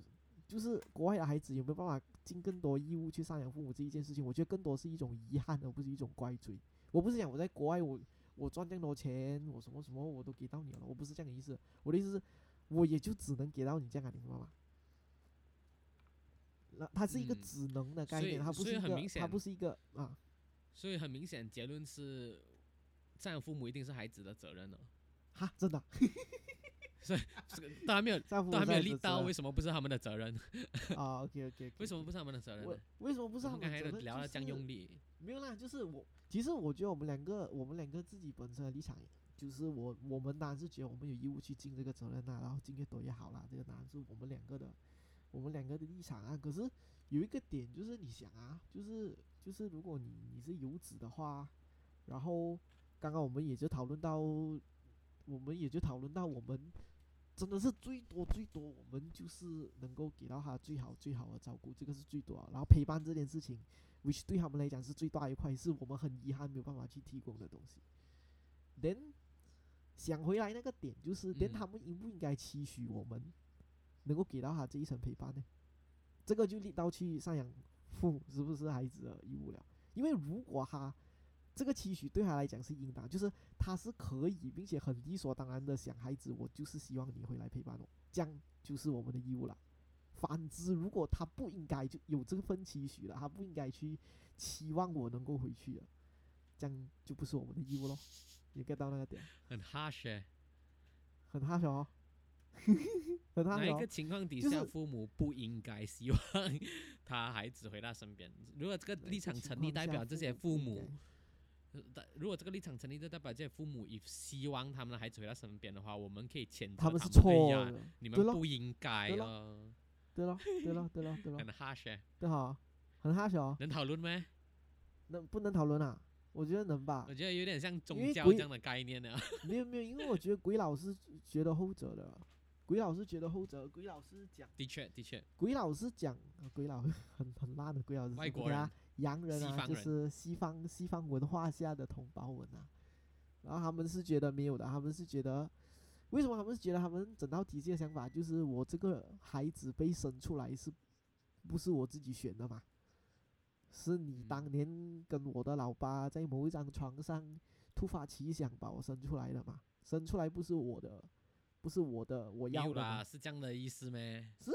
就是国外的孩子有没有办法尽更多义务去赡养父母这一件事情，我觉得更多是一种遗憾，而不是一种怪罪。我不是讲我在国外我我赚这么多钱，我什么什么我都给到你了，我不是这样的意思。我的意思是，我也就只能给到你这样啊，你明白吗？那它是一个嗯只能的概念，它不是一个，它不是一个啊所以很明显结论是，赡养父母一定是孩子的责任了。哈，真的啊，这个都还没有 都还没有力到，为什么不是他们的责任？任啊，OK OK，为什么不是他们的责任我？为什么不是他们刚才们的责任？就都聊了这样是用力，没有啦，就是我，其实我觉得我们两个，我们两个自己本身的立场，就是我我们当然是觉得我们有义务去尽这个责任呐、然后尽越多越好啦，这个当然是我们两个的我们两个的立场啊。可是有一个点就是你想啊，就是就是如果你你是游子的话，然后刚刚我们也就讨论到，我们也就讨论到我们真的是最多最多，我们就是能够给到他最好最好的照顾，这个是最多啊。然后陪伴这件事情，which 对他们来讲是最大一块，是我们很遗憾没有办法去提供的东西。then 想回来那个点就是嗯他们应不应该期许我们能够给到他这一层陪伴呢？这个就立到去赡养父母是不是孩子的义务了？因为如果他这个期许对他来讲是应当，就是他是可以并且很理所当然的想孩子，我就是希望你回来陪伴我，这样就是我们的义务了。反之，如果他不应该就有这份期许了，他不应该去期望我能够回去了，这样就不是我们的义务咯。你 get 到那个点？很 harsh 欸很哈小哦，很哈小哦。哪一个情况底下就是父母不应该希望他孩子回到身边？如果这个立场成立，代表这些父母如果这个立场成立，就代表这些父母也希望他们的孩子回到身边的话，我们可以谴责他们是哎错的。对你们不应该对咯哦，对咯，对咯，对咯，对咯很，harsh 欸对哈，很哈小哦。能讨论吗？能不能讨论啊？我觉得能吧我。觉得有点像宗教这样的概念呢。没有没有，因为我觉得鬼佬是觉得后者的，鬼佬是觉得后者，鬼佬是讲，的确，的确，鬼佬是讲，呃鬼佬 很很烂的鬼佬是外国人洋人啊，人就是西方西方文化下的同胞们啊，然后他们是觉得没有的，他们是觉得。为什么他们是觉得他们整套体系的想法就是我这个孩子被生出来是，不是我自己选的嘛？是你嗯当年跟我的老爸在某一张床上突发奇想把我生出来的嘛？生出来不是我的，不是我的，我要的啦，是这样的意思咩？是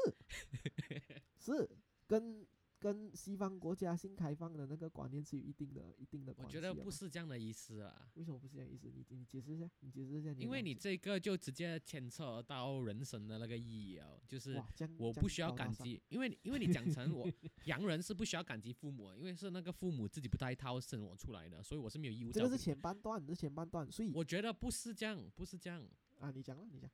是跟跟西方国家新开放的那个观念是有一定的一定的关系我觉得不是这样的意思啊。为什么不是这样意思？你你解释一下，你解释一下。因为你这个就直接牵扯到人生的那个意义哦，就是我不需要感激，因为因为你讲成我洋人是不需要感激父母，因为是那个父母自己不带套生我出来的，所以我是没有义务这个是前半段，这是前半段，所以我觉得不是这样，不是这样。啊，你讲了，你讲，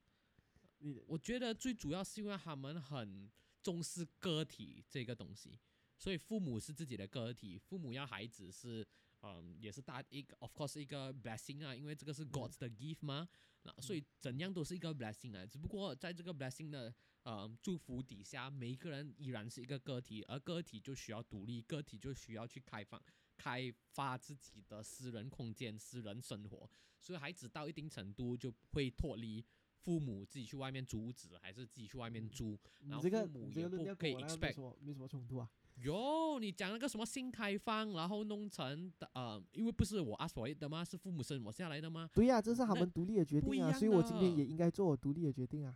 你我觉得最主要是因为他们很重视个体这个东西，所以父母是自己的个体，父母要孩子是，嗯，也是大一个，of course 一个 blessing 啊，因为这个是 God's 的 gift 嘛，那所以怎样都是一个 blessing 啊，只不过在这个 blessing 的呃祝福底下，每一个人依然是一个个体，而个体就需要独立，个体就需要去开放。开发自己的私人空间、私人生活，所以孩子到一定程度就会脱离父母自己去外面租屋子，还是自己去外面嗯住。然后这个父母也不可以 expect 没什么冲突啊。哟，你讲那个什么新开放，然后弄成的呃，因为不是我 ask for it 的吗？是父母生我下来的吗？对呀、这是他们独立的决定啊，所以我今天也应该做我独立的决定啊。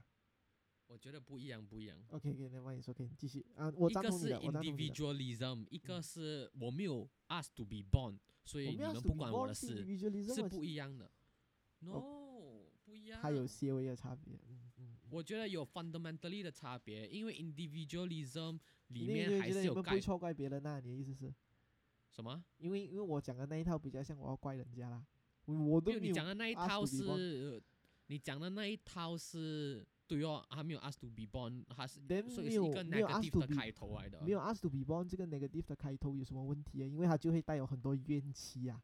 我觉得不一样，不一样。OK OK，那万也是 OK，继续啊，我一个是 individualism，一个嗯是我没有 ask to be born，所以你们不关我的事，是啊不一样的。No，不一样。它有些微的差别。嗯嗯。嗯我觉得有 fundamentally 的差别，因为 individualism 里因为面还你觉得你不会错怪别人呐、你的意思是？什么？因为因为我讲的那一套比较像我要怪人家啦，我我都没有，你讲的那一套是，你讲的那一套是对哦，还没有 ask to be born，它是所以是一个没有没有 ask negative 的开头来的。没有 ask to be born 这个 negative 的开头有什么问题啊？因为它就会带有很多怨气啊。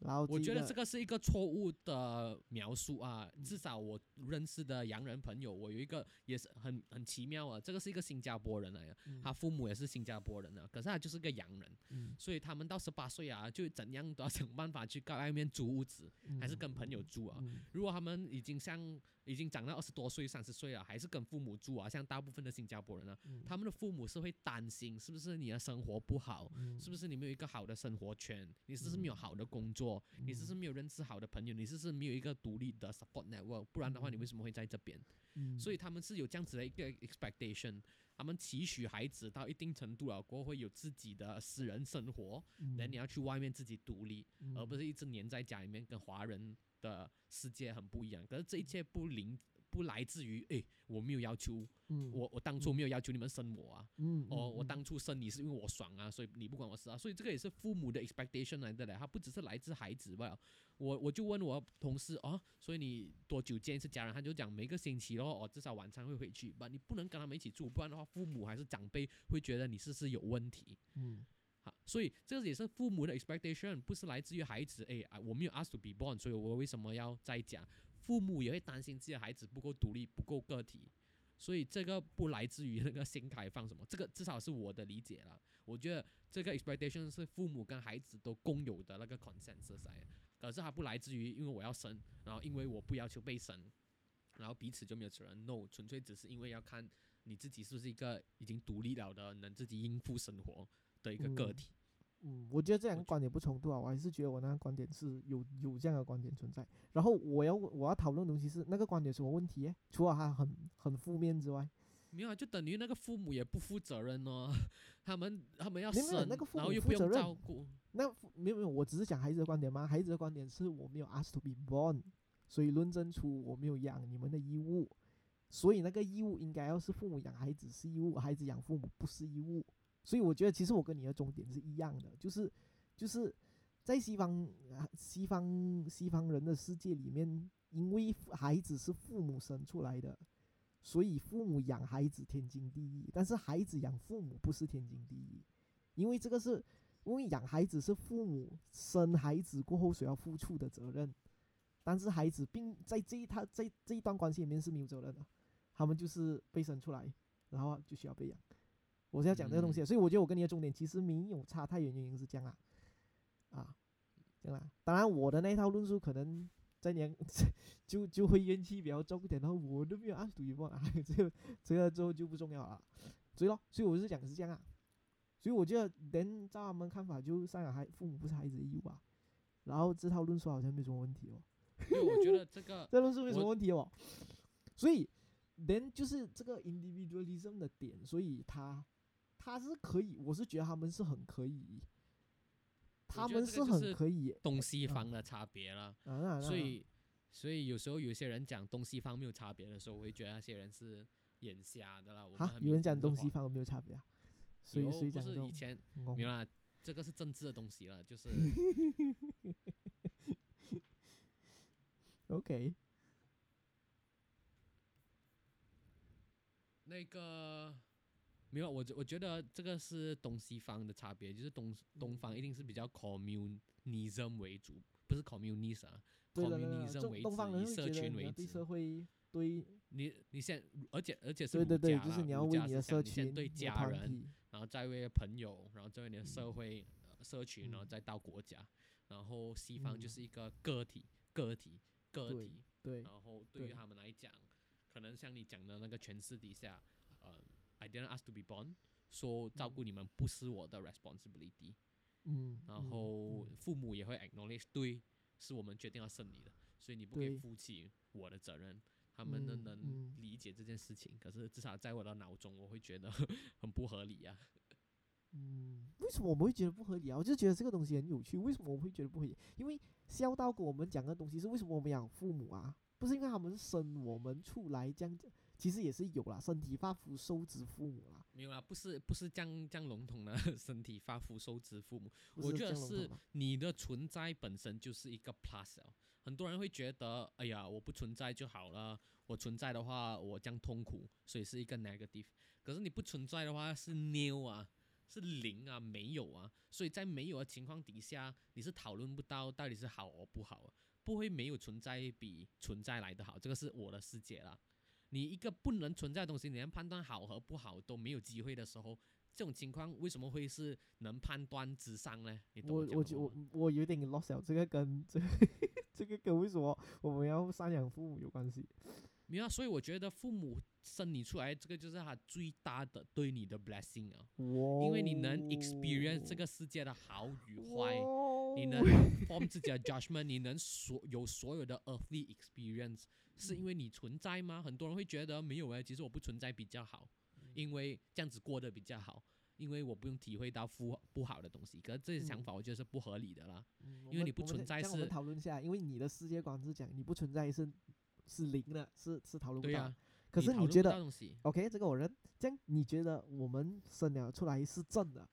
然后我觉得这个个是一个错误的描述啊，嗯至少我认识的洋人朋友，我有一个也是很很奇妙啊，这个是一个新加坡人来的，嗯他父母也是新加坡人啊，可是他就是个洋人，嗯所以他们到十八岁啊，就怎样都要想办法去在外面租屋子，还是跟朋友住啊。嗯如果他们已经像已经长到二十多岁、三十岁了，还是跟父母住啊，像大部分的新加坡人啊，嗯。他们的父母是会担心是不是你的生活不好，嗯。是不是你没有一个好的生活圈，你是不是没有好的工作，你是不是没有认识好的朋友，你是不是没有一个独立的 support network，不然的话你为什么会在这边？嗯。所以他们是有这样子的一个 expectation，他们期许孩子到一定程度了过后会有自己的私人生活，嗯那、你要去外面自己独立，而不是是一直黏在家里面，跟华人的世界很不一样。可是这一切不灵不来自于哎，我没有要求，嗯，我我当初没有要求你们生我啊，嗯，哦，我当初生你是因为我爽啊，所以你不管我事啊，所以这个也是父母的 expectation 来的嘞，他不只是来自孩子吧。我我就问我同事哦，所以你多久见一次家人？他就讲每个星期咯，哦，至少晚餐会回去吧。你不能跟他们一起住，不然的话，父母还是长辈会觉得你是不是有问题。嗯好，所以这个也是父母的 expectation，不是来自于孩子。诶，啊，我没有 ask to be born，所以我为什么要在家？父母也会担心自己的孩子不够独立、不够个体，所以这个不来自于那个新开放什么，这个至少是我的理解了。我觉得这个 expectation 是父母跟孩子都共有的那个 consensus 来的，可是它不来自于因为我要生，然后因为我不要求被生，然后彼此就没有责任。No，纯粹只是因为要看你自己是不是一个已经独立了的，能自己应付生活的一个个嗯体。嗯，我觉得这两个观点不冲突啊，我还是觉得我那个观点是有有这样的观点存在。然后我要我要讨论的东西是那个观点什么问题耶？除了它很很负面之外，没有啊，就等于那个父母也不负责任哦，他们他们要生，那个父然后又不用母负责任照顾。那没有没有，我只是讲孩子的观点吗。孩子的观点是我没有 ask to be born，所以论证出我没有养你们的义务，所以那个义务应该要是父母养孩子是义务，孩子养父母不是义务。所以我觉得其实我跟你的终点是一样的，就是就是在西方啊西方西方人的世界里面，因为孩子是父母生出来的，所以父母养孩子天经地义，但是孩子养父母不是天经地义，因为这个是因为养孩子是父母生孩子过后所要付出的责任，但是孩子并在这一他在这一段关系里面是没有责任的，他们就是被生出来，然后就需要被养。我是要讲这个东西的，所以我觉得我跟你的重点其实没有差太远，原因是这样啊，啊，这样啦。当然我的那一套论述可能在年 就就会怨气比较重一点，然后我都没有按读一半啊，这个这个之后就不重要了。所以咯，所以我是讲是这样啊。所以我觉得人照他们看法，就赡养孩父母不是孩子的义务啊。然后这套论述好像没什么问题哦，因为我觉得这个 这论述没什么问题哦。所以人就是这个 individualism 的点，所以他他是可以，我是觉得他们是很可以，他们是很可以东西方的差别了。所以，所以有时候有些人讲东西方没有差别的时候，我会觉得那些人是眼瞎的啦。有人讲东西方没有差别啊，所以所以讲这种是以前哦没有啦，这个是政治的东西了，就是。OK，那个没有，我觉我觉得这个是东西方的差别，就是东东方一定是比较 communism 为主，不是 communism 啊，，communism 为主，以社群为主。社会。对你你先，而且而且是对对对，儒家啦就是你要儒为你的社家思想你先群、对家人，然后再为朋友，然后再为你的社会、呃社群，然后嗯。再到国家，然后西方就嗯。是一个个体、个体、个体，对然后对于他们来讲，可能像你讲的那个诠释底下，呃，I didn't ask to be born，说照顾你们不是我的 responsibility，嗯，然嗯后嗯父母也会 acknowledge，对，是我们决定要生你的，所以你不可以负起我的责任。他们能嗯能嗯理解这件事情，可是至少在我的脑中，我会觉得很不合理啊。嗯，为什么我们会觉得不合理啊？我就觉得这个东西很有趣。为什么我们会觉得不合理？因为孝道跟我们讲的东西是为什么我们养父母啊？不是因为他们生我们出来这样子，其实也是有啦，身体发肤受之父母啦。没有啦，不是不是这样这样笼统的 身体发肤受之父母，我觉得是你的存在本身就是一个 plus 啊。很多人会觉得，哎呀，我不存在就好了，我存在的话我这样痛苦，所以是一个 negative。可是你不存在的话是 new 啊，是零啊，没有啊。所以在没有的情况底下，你是讨论不到到底是好 or 不好啊，不会没有存在比存在来的好，这个是我的世界啦。你一个不能存在的东西，你连判断好和不好都没有机会的时候，这种情况为什么会是能判断之上呢？你懂我我我我有点 lost 了，这个跟这个 这个跟为什么我们要赡养父母有关系？没有啊，所以我觉得父母生你出来，这个就是他最大的对你的 blessing 啊，哇，因为你能 experience 这个世界的好与坏，你能哇 form 自己的 judgment，你能所有所有的 earthly experience，是因为你存在吗？很多人会觉得没有诶，其实我不存在比较好，因为这样子过得比较好。因为我不用体会到不不好的东西，可是这些想嗯法我觉得是不合理的啦。嗯因为你不存在这样我们是讨论一下，因为你的世界观是讲你不存在是是零的，是是讨论不到。对呀、可是你觉得，OK，这个我认。这样你觉得我们生了出来是正的，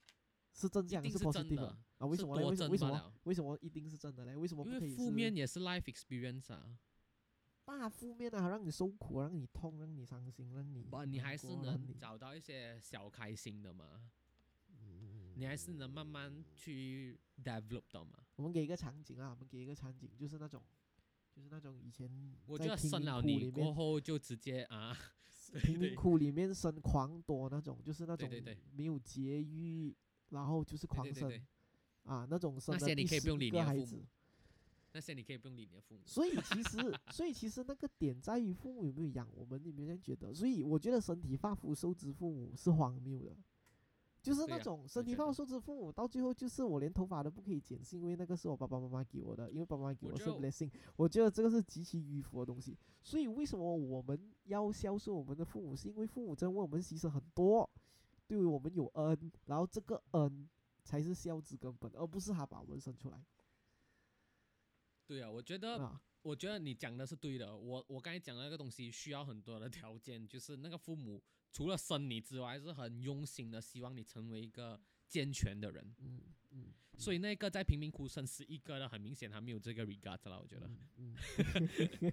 是正向，是 positive 真的的啊？为什么呢？为什么为什么一定是正的嘞？为什么不可以因为负面也是 life experience 啊，大负面啊，让你受苦，让你痛，让你伤心，让你不，你还是能找到一些小开心的嘛，你还是能慢慢去 develop 到嘛。我们给一个场景啊，我们给一个场景，就是那种，就是那种以前我觉得在贫民生了你窟里面，过后就直接啊，贫民窟里面生狂多那种，就是那种没有节育，然后就是狂生啊，那种生那些你可以不用理。那些你可以不用理你的父母。所以其实，所以其实那个点在于父母有没有养我们，你有没有这样觉得？所以我觉得身体发肤受之父母是荒谬的，就是那种身体发肤受之父母，到最后就是我连头发都不可以剪，是因为那个是我爸爸妈妈给我的，因为爸爸妈妈给我是 blessing。我觉得这个是极其迂腐的东西。所以为什么我们要孝顺我们的父母，是因为父母在为我们牺牲很多，对于我们有恩，然后这个恩才是孝之根本，而不是他把我们生出来对啊，我觉得啊。我觉得你讲的是对的。我我刚才讲的那个东西需要很多的条件，就是那个父母除了生你之外，是很用心的希望你成为一个健全的人。嗯嗯，所以那个在贫民窟生十一个的，很明显他没有这个 regard 了。我觉得嗯，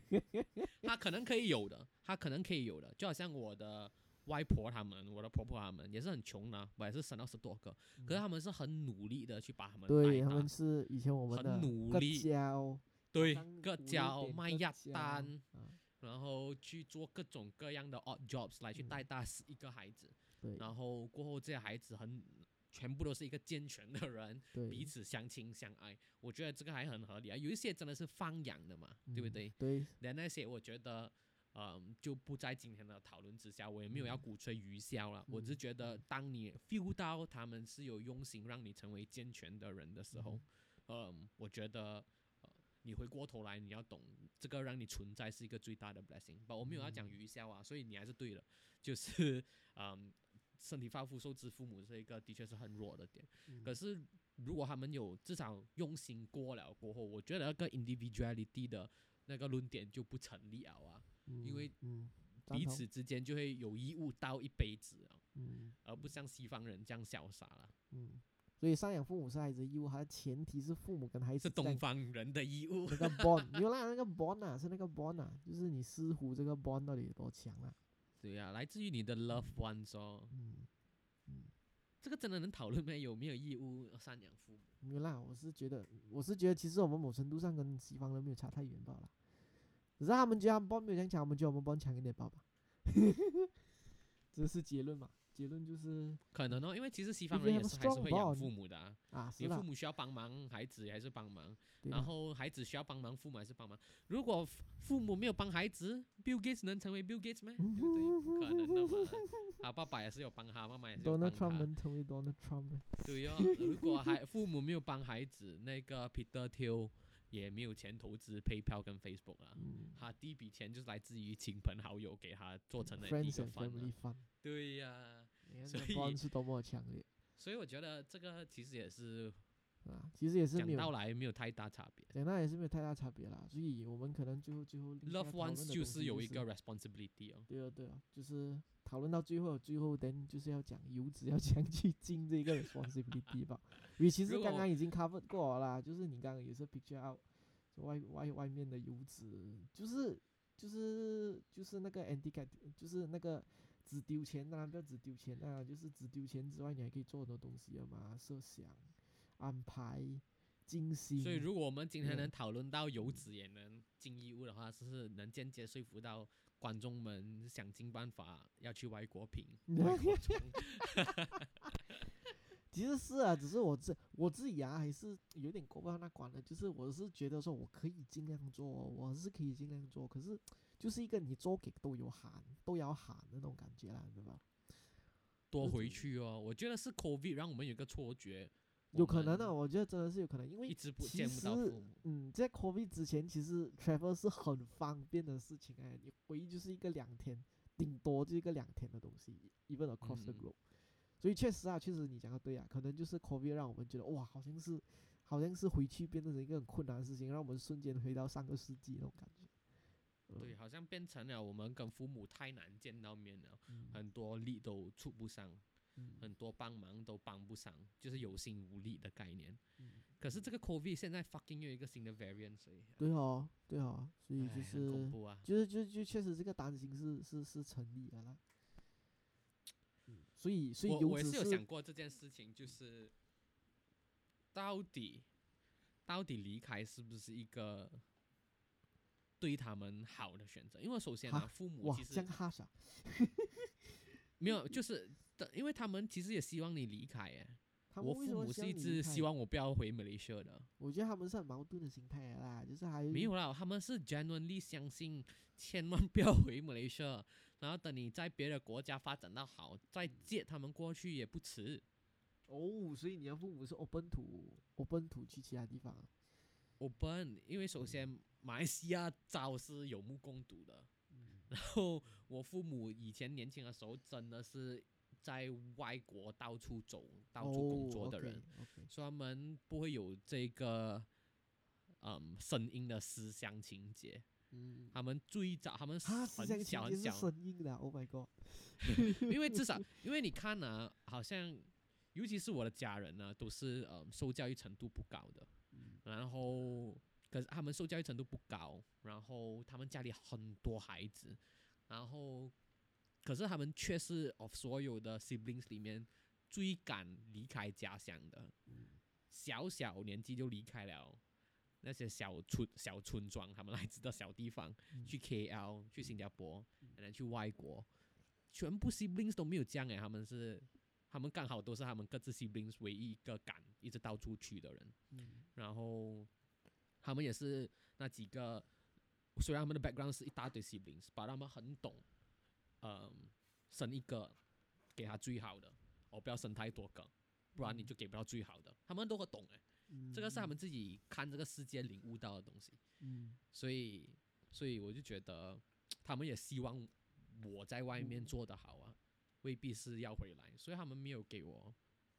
他可能可以有的，他可能可以有的，就好像我的外婆他们，我的婆婆他们也是很穷的，我也是生到十多个，可是他们是很努力的去把他们对他们是以前我们很努力。胶，对当个鼓励胶卖鸭蛋。啊。然后去做各种各样的 odd jobs 来去嗯带大十一个孩子，对。然后过后这些孩子很全部都是一个健全的人，彼此相亲相爱，我觉得这个还很合理啊。有一些真的是放养的嘛，对不嗯对？对，那那些我觉得，嗯，就不在今天的讨论之下，我也没有要嗯鼓吹愚孝了，我只是觉得当你 feel 到他们是有用心让你成为健全的人的时候，嗯，我觉得。呃你回过头来，你要懂这个让你存在是一个最大的 blessing。不，我没有要讲愚孝啊，所以你还是对的，就是嗯，身体发肤受之父母这一个的确是很弱的点。嗯可是如果他们有至少用心过了过后，我觉得那个 individuality 的那个论点就不成立了啊，因为嗯，彼此之间就会有义务到一辈子啊，嗯而不像西方人这样潇洒了，嗯，所以赡养父母是孩子的义务，它的前提是父母跟孩子是东方人的义务。那个 bond，没 有啦，那个 bond 啊，是那个 bond 啊，就是你似乎这个 bond 到底有多强啊？对呀、来自于你的 loved ones 哦，嗯嗯，这个真的能讨论吗？有没有义务赡养父母？没有啦，我是觉得，我是觉得其实我们某程度上跟西方人没有差太远罢了，只是他们觉得他们 bond 没有这样强，我们觉得我们 bond 强一点罢吧。这是结论嘛？结论就是可能哦，因为其实西方人也是还是会养父母的、啊。你父，母需要帮忙，孩子还是帮忙，然后孩子需要帮忙，父母还是帮忙。如果父父母没有帮孩子，Bill Gates 能成为 Bill Gates 吗？对不对？不可能的嘛。他爸爸也是有帮他，妈妈也是有帮 Donald Trump 他。能成为 Donald Trump 吗对哦，如果还父母没有帮孩子，那个 Peter Thiel 也没有钱投资 PayPal 跟 Facebook 啊。嗯他第一笔钱就是来自于亲朋好友给他做成的第一饭、啊。对呀、你看所这个 bond 以是多么强烈所以我觉得这个其实也是啊！其实也是讲没有到来没有太大差别。讲到也是没有太大差别啦，所以我们可能最后最后 Love ones 就是有一个 responsibility 哦。对啊，对啊，就是讨论到最后，最后 then 就是要讲游子要怎样去尽这个 responsibility 吧。因为其是刚刚已经 cover 过了啦，就是你刚刚也是 picture out 外外外面的游子，就是就是就是那个 anti cat，就是那个只丢钱啊，不要只丢钱啊，就是只丢钱之外，你还可以做很多东西的嘛，设想、安排、精心。所以，如果我们今天能讨论到游子也能进义务的话，是不是能间接说服到观众们想尽办法要去外国拼、外国闯？其实是啊，只是我自我自己啊，还是有点过不到那关的。就是我是觉得说，我可以尽量做，我是可以尽量做，可是就是一个你做给都有喊，都要喊的那种感觉啦，对吧？多回去哦。我觉得是 COVID 让我们有一个错觉，有可能的，我们我觉得真的是有可能，因为一直不其见不到实父母。嗯，在 COVID 之前，其实 travel 是很方便的事情哎，你回去就是一个两天，顶多就一个两天的东西，even across the 嗯 globe。所以确实啊，确实你讲的对啊，可能就是 COVID 让我们觉得哇，好像是好像是回去变成一个很困难的事情，让我们瞬间回到上个世纪那种感觉。对，好像变成了我们跟父母太难见到面了，嗯很多力都出不上，嗯很多帮忙都帮不上，就是有心无力的概念。嗯可是这个 COVID 现在 fucking 又有一个新的 variant，所以对哦，对哦，所以就是很恐是怖啊。就是就就确实这个担心是是是成立的啦。嗯，所以所以我我也是有想过这件事情，就是到底到底离开是不是一个对他们好的选择？因为首先呢，哈父母，其实？没有，就是的，因为他们其实也希望你离开哎。他们我父母是一直希望我不要回马来西亚的，我觉得他们是很矛盾的心态啦，就是还没有啦，他们是 genuinely 相信千万不要回马来西亚，然后等你在别的国家发展到好，再借他们过去也不迟。哦，所以你的父母是 open to open to 去其他地方啊。我笨，因为首先马来西亚早是有目共睹的，然后我父母以前年轻的时候真的是在外国到处走、到处工作的人，所以他们不会有这个嗯声音的思乡情节。嗯，他们最早，他们很小很小，声音的，Oh my god！因为至少，因为你看呢、好像尤其是我的家人呢，都是呃受教育程度不高的，然后可是他们受教育程度不高，然后他们家里很多孩子，然后可是他们却是 of 所有的 siblings 里面最敢离开家乡的，小小年纪就离开了。那些小村小村庄，他们来自的小地方，去 KL，去新加坡，然后去外国，全部 siblings 都没有这样诶，他们是，他们刚好都是他们各自 siblings 唯一一个敢一直到处去的人，嗯。然后他们也是那几个，虽然他们的 background 是一大堆 siblings，把他们很懂，嗯，生一个给他最好的，哦，不要生太多个，不然你就给不到最好的，他们都会懂诶，这个是他们自己看这个世界领悟到的东西。嗯所以，所以我就觉得他们也希望我在外面做得好啊，未必是要回来，所以他们没有给我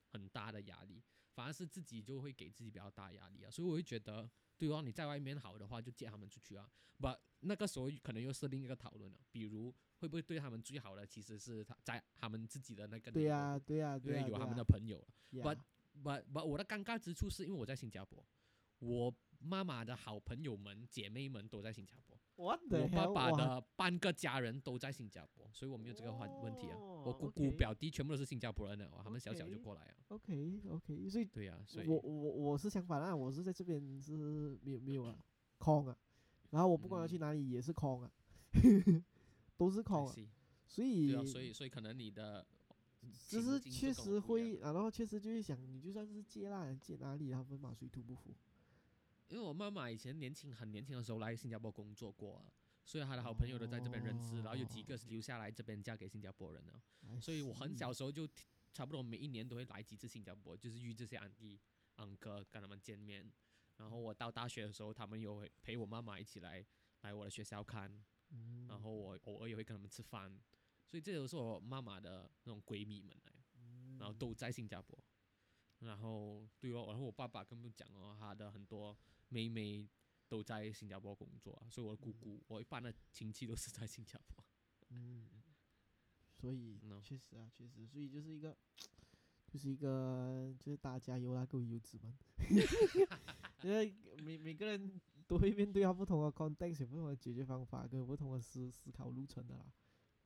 很大的压力，反而是自己就会给自己比较大压力啊。所以我会觉得，对哦，你在外面好的话，就接他们出去啊。不，那个时候可能又是另一个讨论了，比如会不会对他们最好的其实是他在他们自己的那个对呀、对呀、因对呀、有他们的朋友。呀不不，我的尴尬之处是因为我在新加坡，我妈妈的好朋友们、姐妹们都在新加坡。我 the 爸？爸的半个家人都在新加坡，所以我没有这个问问题啊。我哦姑姑、表弟全部都是新加坡人了，哇他们小小就过来了。OK OK，所以对呀、所以我我我是相反啊，我是在这边是没有没有啊，空啊，然后我不管要去嗯哪里也是空啊，都是空啊，所以对啊，所以所以可能你的只是确实会，然后确实就会想，你就算是接啦，接哪里，他们马水土不服。因为我妈妈以前年轻很年轻的时候来新加坡工作过啊，所以她的好朋友都在这边认识，然后有几个是留下来这边嫁给新加坡人了。所以我很小时候就差不多每一年都会来几次新加坡，就是遇这些安迪、安哥跟他们见面。然后我到大学的时候，他们又会陪我妈妈一起来来我的学校看，嗯然后我偶尔也会跟他们吃饭，所以这都是我妈妈的那种闺蜜们来，嗯然后都在新加坡。然后对哦，然后我爸爸跟我讲哦，他的很多妹妹都在新加坡工作啊，所以我的姑姑，我一般的亲戚都是在新加坡。嗯，所以确实啊，确实，所以就是一个，就是一个，就是大家加油啦，各位游子们，因为每每个人都会面对他不同的 context，有不同的解决方法，跟不同的思思考路程的啦。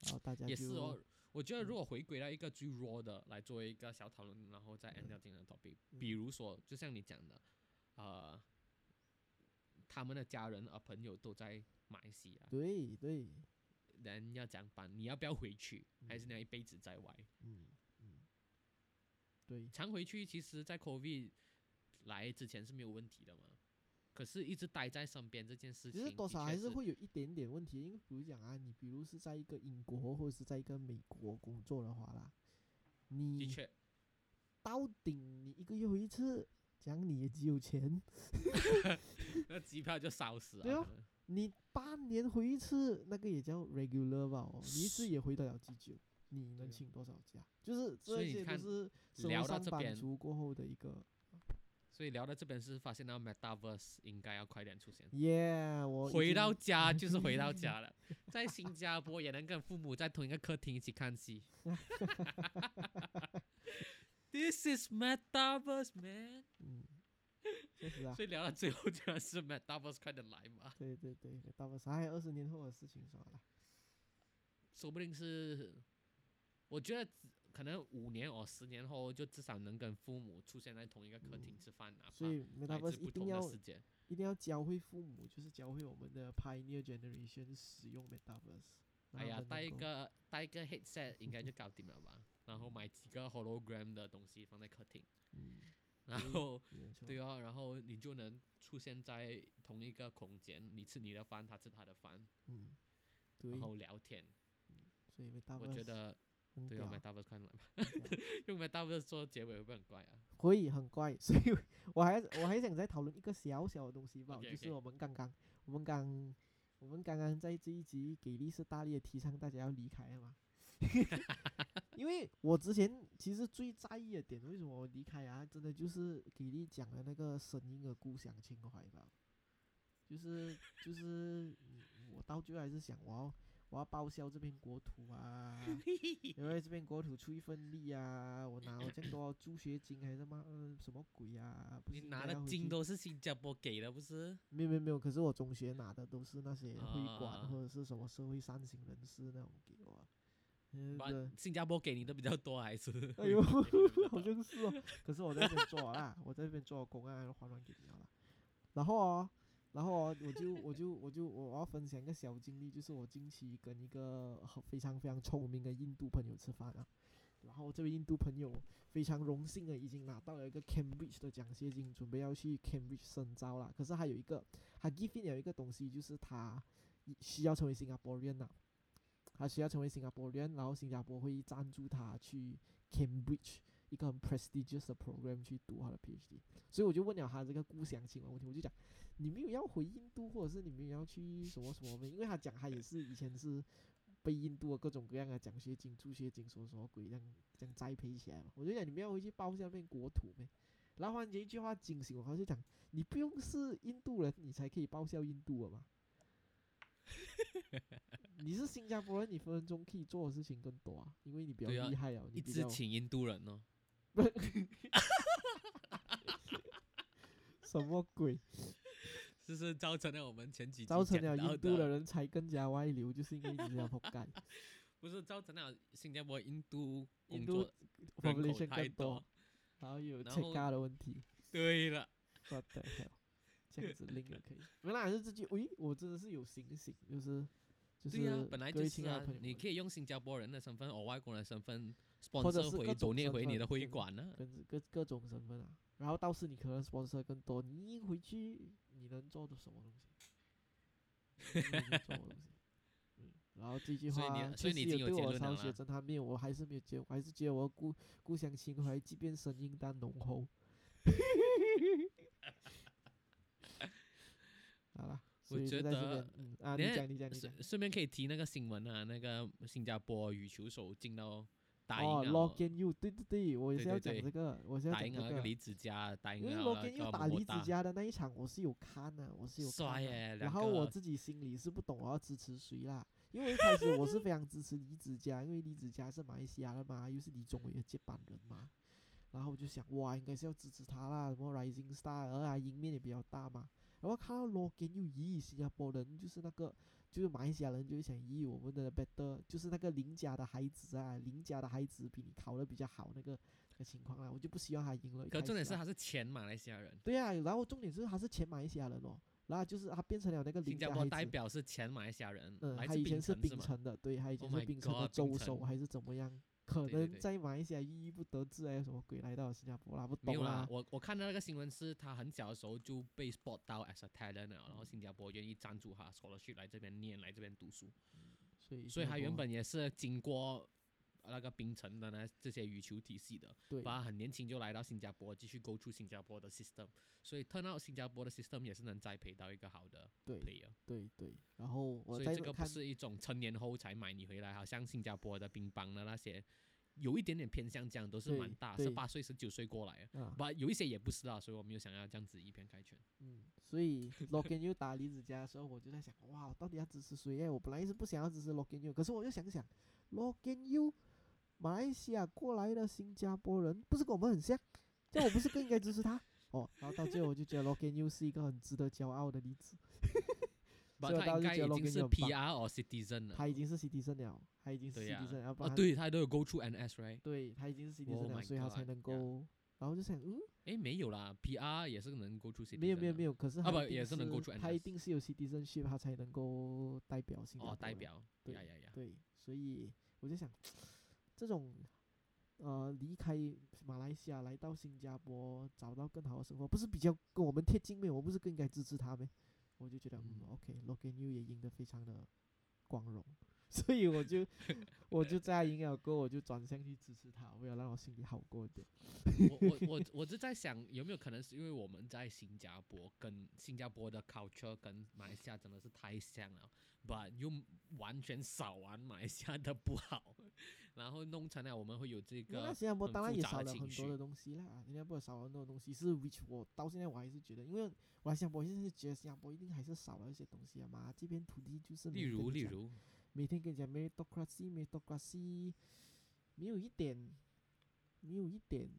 然后大家也是哦，我觉得如果回归到一个最 raw 的来做一个小讨论，然后再 end 掉今天的 topic，、比如说，就像你讲的，呃，他们的家人啊朋友都在马来西亚，对对，人要讲办，你要不要回去，还是你要一辈子在外？嗯嗯，对，常回去，其实在 COVID 来之前是没有问题的嘛。可是，一直待在身边这件事情，其实多少还是会有一点点问题，因为比如讲啊，你比如是在一个英国或者是在一个美国工作的话啦，的你确，到顶你一个月回一次，讲你也只有钱。那机票就烧死了。对啊你半年回一次，那个也叫 regular 吧、哦？你一次也回得了几久？你能请多少假？就是这些都是生活聊到上班这边族过后的一个。所以聊到这边是发现到 Metaverse 应该要快点出现。Yeah，我回到家就是回到家了，在新加坡也能跟父母在同一个客厅一起看戏。This is Metaverse man，嗯，确实啊，所以聊到最后居然是 Metaverse 快点来嘛，对对对，，Metaverse 还有二十年后的事情算了。说不定是，我觉得只可能五年或十年后就至少能跟父母出现在同一个客厅吃饭，哪怕嗯所以来 Metaverse 自不同的一定要世界。一定要教会父母，就是教会我们的 Pioneer Generation 使用 Metaverse。哎呀，带一个。个带一个 headset 应该就搞定了吧？然后买几个 hologram 的东西放在客厅，嗯，然后对啊，然后你就能出现在同一个空间，你吃你的饭，他吃他的饭，嗯，对然，后聊天。所以我觉得对哦很屌，Metaverse 看来吧，用 Metaverse 做结尾会不会很怪啊？会很怪，所以我还我还想再讨论一个小小的东西吧就是我们刚刚我们刚我们刚刚在这一集给力是大力的提倡大家要离开了嘛，因为我之前其实最在意的点，为什么我离开啊？真的就是给力讲的那个声音的故乡情怀吧，就是就是嗯我到最后还是想我要。我要报销这片国土啊，因为这片国土出一份力啊，我拿了这么多助学金还是妈呃什么鬼啊？不是你拿的金都是新加坡给的，不是？没有没有没有，可是我中学拿的都是那些会啊馆或者是什么社会善心人士那种给我，嗯，对新加坡给你的比较多还是？哎呦，好像是哦。可是我在这边做了啦，我在这边做工啊，还完给你了啦。然后哦，然后哦，我就我就我就我要分享一个小经历，就是我近期跟一个很非常非常聪明的印度朋友吃饭啊。然后这位印度朋友非常荣幸的已经拿到了一个 Cambridge 的奖学金，准备要去 Cambridge 深造了。可是还有一个，他 give in 有一个东西，就是他需要成为新加坡人呐、他需要成为新加坡人，然后新加坡会赞助他去 Cambridge 一个很 prestigious 的 program 去读他的 PhD。所以我就问了他这个故乡情况问题，我就讲你没有要回印度，或者是你没有要去什么什么？因为他讲他也是以前是被印度的各种各样的奖学金、助学金什么什么鬼这样这样栽培起来嘛。我就讲你们要回去报下面国土呗。然后忽然间一句话惊醒我，他就讲你不用是印度人，你才可以报效印度了嘛。你是新加坡人，你分分钟可以做的事情更多啊，因为你比较厉害啊，你一直请印度人哦。什么鬼，就是造成了我们前几造成了印度的人才更加外流，就是因为你这样仆街。不是造成了新加坡印度印度工作人口，population 太更多。多。，然后又有然 check 后 out 的问题。对了这样子另一个可以。原来是这句，喂，我真的是有醒醒，就是就是对呀、本来就是啊你可以用新加坡人的身份或外国人的身份或者是各种 donate 身回你的会馆呢、跟各各种身份啊。然后到时你可能 sponsor 更多，你一回去你能做的什么东西？你能做什么东西？嗯，然后这句话也对我烧结论了啦血震撼，没有，我还是没有接，我还是觉得我故故乡情怀，即便声音但浓厚。好了，我所以就在这觉得边，嗯啊，你讲，你讲，你讲。顺顺便可以提那个新闻啊，那个新加坡羽球手进到打赢哦了、，Log in you，对对对，我也是要讲这个，我是要讲这个。赢了那个李子嘉，打赢因为了 Log 那 in you 打李子么么哒嘉的那一场，我是有看的，我是有看的。帅耶，然后我自己心里是不懂我要支持谁啦，因为一开始我是非常支持李子嘉，因为李子嘉是马来西亚的嘛，又是李宗伟的接班人嘛。然后我就想，哇，应该是要支持他啦，什么 Rising Star，而且赢面也比较大嘛。然后看到 Logan U，咦，新加坡人就是那个，就是马来西亚人就会想，咦，我们的 better 就是那个邻家的孩子啊，邻家的孩子比你考的比较好那个那个情况啊，我就不希望他赢了。可重点是他是前马来西亚人，对啊，然后重点是他是前马来西亚人哦，然后就是他变成了那个新加邻家孩子。坡代表是前马来西亚人，嗯，他以前是槟城的，对，他以前 Oh 是槟城的州首还是怎么样？可能在马来西亚郁郁不得志哎，什么鬼来到新加坡啦？不懂没有啦啦，。我我看到那个新闻是他很小的时候就被 spot 到 as a talent 了，然后新加坡愿意赞助他 scholarship 来这边念，来这边读书，所以所以他原本也是经过那个槟城的呢这些羽球体系的，对把他很年轻就来到新加坡，继续 go through 新加坡的 system，所以 turn out 新加坡的 system 也是能栽培到一个好的对 player，对对，然后我所以这个不是一种成年后才买你回来，好像新加坡的乒乓的那些有一点点偏向这样，都是蛮大，十八岁、十九岁过来的。啊，有一些也不是啊，所以我没有想要这样子以偏概全。嗯，所以 Logan U 打李子嘉的时候，我就在想，哇，我到底要支持谁耶？我本来是不想要支持 Logan U，可是我又想想，Logan U 马来西亚过来的新加坡人，不是跟我们很像，这样我不是更应该支持他？哦，然后到最后我就觉得 Logan U 是一个很值得骄傲的例子，不，所以我他应该当时觉得已经 Logan 是 PR 或 citizen 了。他已经是 citizen 了，他已经是 citizen，要不哦，然对他都有 go through NS，right？对他已经是 Oh citizen 了，所以他才能够，然后就想，嗯，诶，没有啦，PR 也是能 go through citizen 没有没有没有，可是啊他不也是能 go through 他一定是有 citizenship，他才能够代表新加坡哦，代表，对呀呀呀，对，所以我就想，这种呃离开马来西亚来到新加坡找到更好的生活，不是比较跟我们贴近咩？我不是更应该支持他们？我就觉得嗯嗯 OK，Logan U 也赢得非常的光荣，所以我就 我就在他赢了过后，我就转向去支持他，为了让我心里好过一点。我我我我是在想，有没有可能是因为我们在新加坡跟新加坡的 culture 跟马来西亚真的是太像了，but 又完全少完马来西亚的不好，然后弄成了我们会有这个那新加坡当然也少了很多的东西啦，新加坡少了很多东西，是 which 我到现在我还是觉得，因为我来新加坡现在是觉得新加坡一定还是少了一些东西啊嘛，这边土地就是例如例如，每天跟你讲 meritocracy meritocracy，没有一点，没有一点，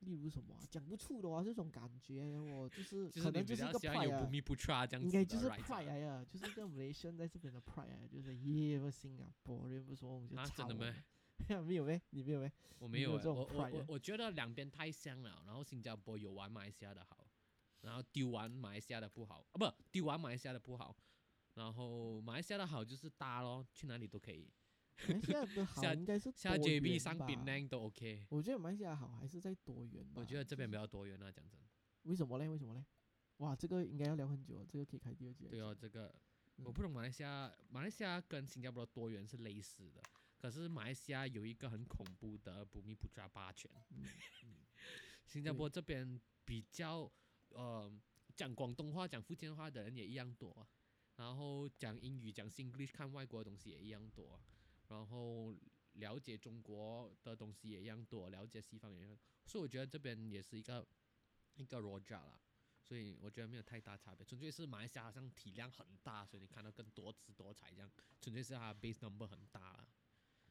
例如什么啊、讲不出的啊，这种感觉我就是 就是可能就是一个 pride 啊，应该就是 pride 来的，就是一个 Malaysian 在这边的 pride 啊，就是耶，我新加坡人不说我们就啊操我真的咩？们 没有呗？你没有呗？我没有欸，你没有这种我我我我觉得两边太像了，然后新加坡有玩马来西亚的好，然后丢完马来西亚的不好，啊不丢完马来西亚的不好，然后马来西亚的好就是搭咯，去哪里都可以，马来西亚的好 下应该是下多 JB 元上吧槟榔都 OK，我觉得马来西亚好还是在多元吧。我觉得这边比较多元啊，讲真，为什么嘞？为什么嘞？哇，这个应该要聊很久，这个可以开第二集。对哦，这个我嗯不懂马来西亚，马来西亚跟新加坡的多元是类似的，可是马来西亚有一个很恐怖的不密不抓霸权，嗯嗯。新加坡这边比较呃讲广东话、讲福建话的人也一样多。啊，然后讲英语、讲 Singlish 看外国的东西也一样多。啊，然后了解中国的东西也一样多，了解西方也一样，所以我觉得这边也是一个一个 Roger 啦。所以我觉得没有太大差别，纯粹是马来西亚好像体量很大，所以你看到更多姿多彩这样，纯粹是它的 base number 很大了。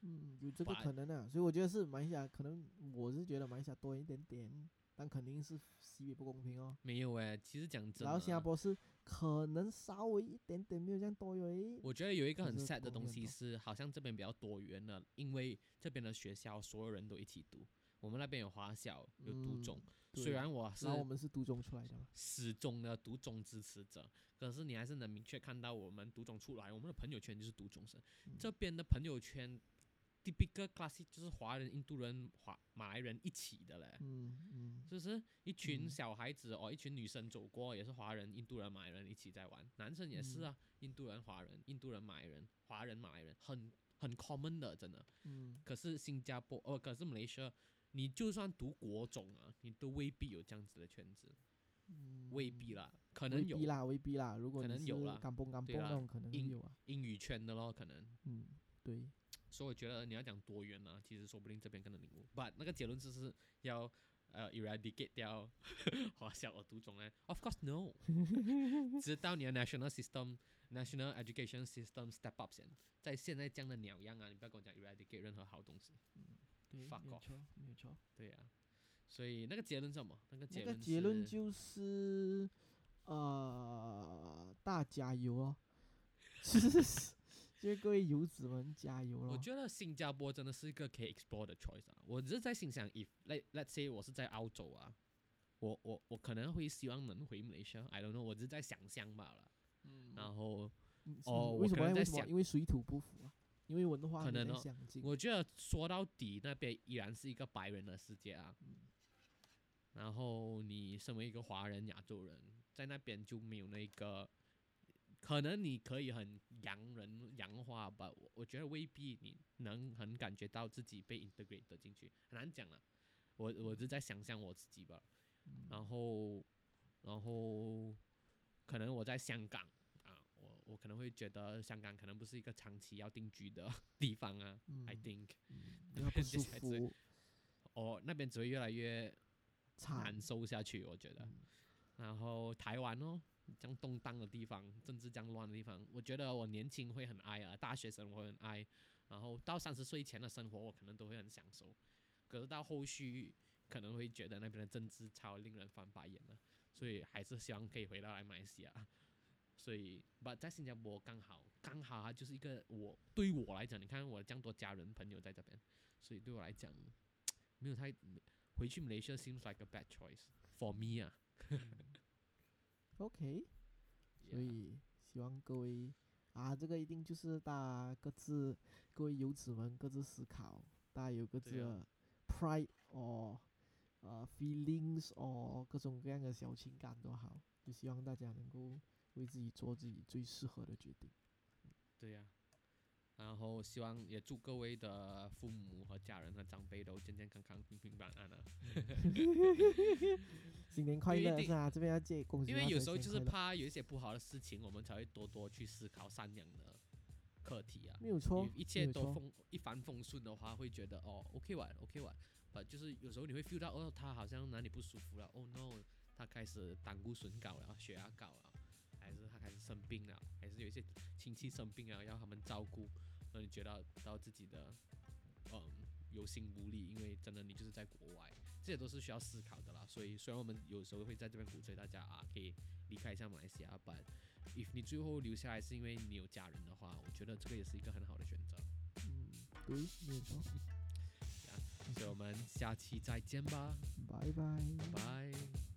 嗯，有这个可能啊，所以我觉得是马来西亚，可能我是觉得马来西亚多一点点，但肯定是西北不公平哦。没有诶，其实讲真的，然后新加坡是可能稍微一点点没有这样多元。我觉得有一个很 sad 的东西是，好像这边比较多元了，因为这边的学校所有人都一起读，我们那边有华小，有独嗯中。对虽然我是然后我们是独中出来的嘛，始终的独中支持者，可是你还是能明确看到我们独中出来，我们的朋友圈就是独中生。嗯这边的朋友圈，typical classic 就是华人、印度人、华马来人一起的嘞。嗯嗯，就是一群嗯小孩子哦，一群女生走过，也是华人、印度人、马来人一起在玩，男生也是啊，印度人、华人、印度人、马来人、华人、马来人，很很 common 的，真的。嗯可是新加坡，哦，可是马来西亚，你就算读国中啊，你都未必有这样子的圈子，嗯，未必啦，可能有未必啦，未必啦。如果可你是能有啦干蹦干蹦对啦那种，可能有啊。英语圈的咯，可能。嗯，对，所以我觉得你要讲多元啊，其实说不定这边更能领悟。But 那个结论就是要呃 eradicate 掉 华小而独种呢？Of course no，直到你的 national system、national education system step up 先。在现在这样的鸟样啊，你不要跟我讲 eradicate 任何好东西。对，Fuck 没错，没错。对呀、所以那个结论是什么？那个结那个论结论就是，呃，大加油哦！就是，就是各位游子们加油了！我觉得新加坡真的是一个可以 explore 的 choice 啊。我只是在心想，if let let's say 我是在澳洲啊，我我我可能会希望能回 Malaysia，I don't know，我只是在想象罢了。嗯然后哦为什么在想？因为水土不服啊，因为文化可能哦。我觉得说到底，那边依然是一个白人的世界啊。嗯然后你身为一个华人、亚洲人，在那边就没有那个，可能你可以很洋人洋化吧，我我觉得未必你能很感觉到自己被 integrate 得进去，很难讲了。我我是在想象我自己吧，嗯然后然后可能我在香港啊，我我可能会觉得香港可能不是一个长期要定居的地方啊、嗯 i think。嗯，你要不不舒接下来只会服，哦，那边只会越来越惨。难受下去，我觉得。嗯然后台湾哦，这样动荡的地方，政治这样乱的地方，我觉得我年轻会很爱啊，大学生我会很爱，然后到三十岁前的生活我可能都会很享受，可是到后续可能会觉得那边的政治超令人翻白眼的，所以还是希望可以回到来马来西亚。所以，不在新加坡刚好刚好啊就是一个我对于我来讲，你看我这样多家人朋友在这边，所以对我来讲没有太回去 Malaysia seems like a bad choice for me 啊。OK，所以希望各位啊，这个一定就是大家各自各位游子们各自思考，大家有各自的 pride 哦，呃 feelings or，各种各样的小情感都好，就希望大家能够为自己做自己最适合的决定。对呀、然后希望也祝各位的父母和家人和长辈都健健康康、平平安安啊。新年快乐是啊，这边要借恭喜因为有时候就是怕有一些不好的事情，我们才会多多去思考善良的课题啊。没有错，一切都风一帆风顺的话，会觉得哦，OK 完，OK 玩。呃，就是有时候你会 feel 到哦，他好像哪里不舒服了，哦 no，他开始胆固醇高了，血压高了，还是他开始生病了，还是有一些亲戚生病了，要他们照顾，让你觉得到自己的嗯有心无力，因为真的你就是在国外，这些都是需要思考的啦。所以虽然我们有时候会在这边鼓吹大家啊，可以离开一下马来西亚，but if 你最后留下来是因为你有家人的话，我觉得这个也是一个很好的选择。嗯，对，没有错，所以我们下期再见吧。拜拜拜。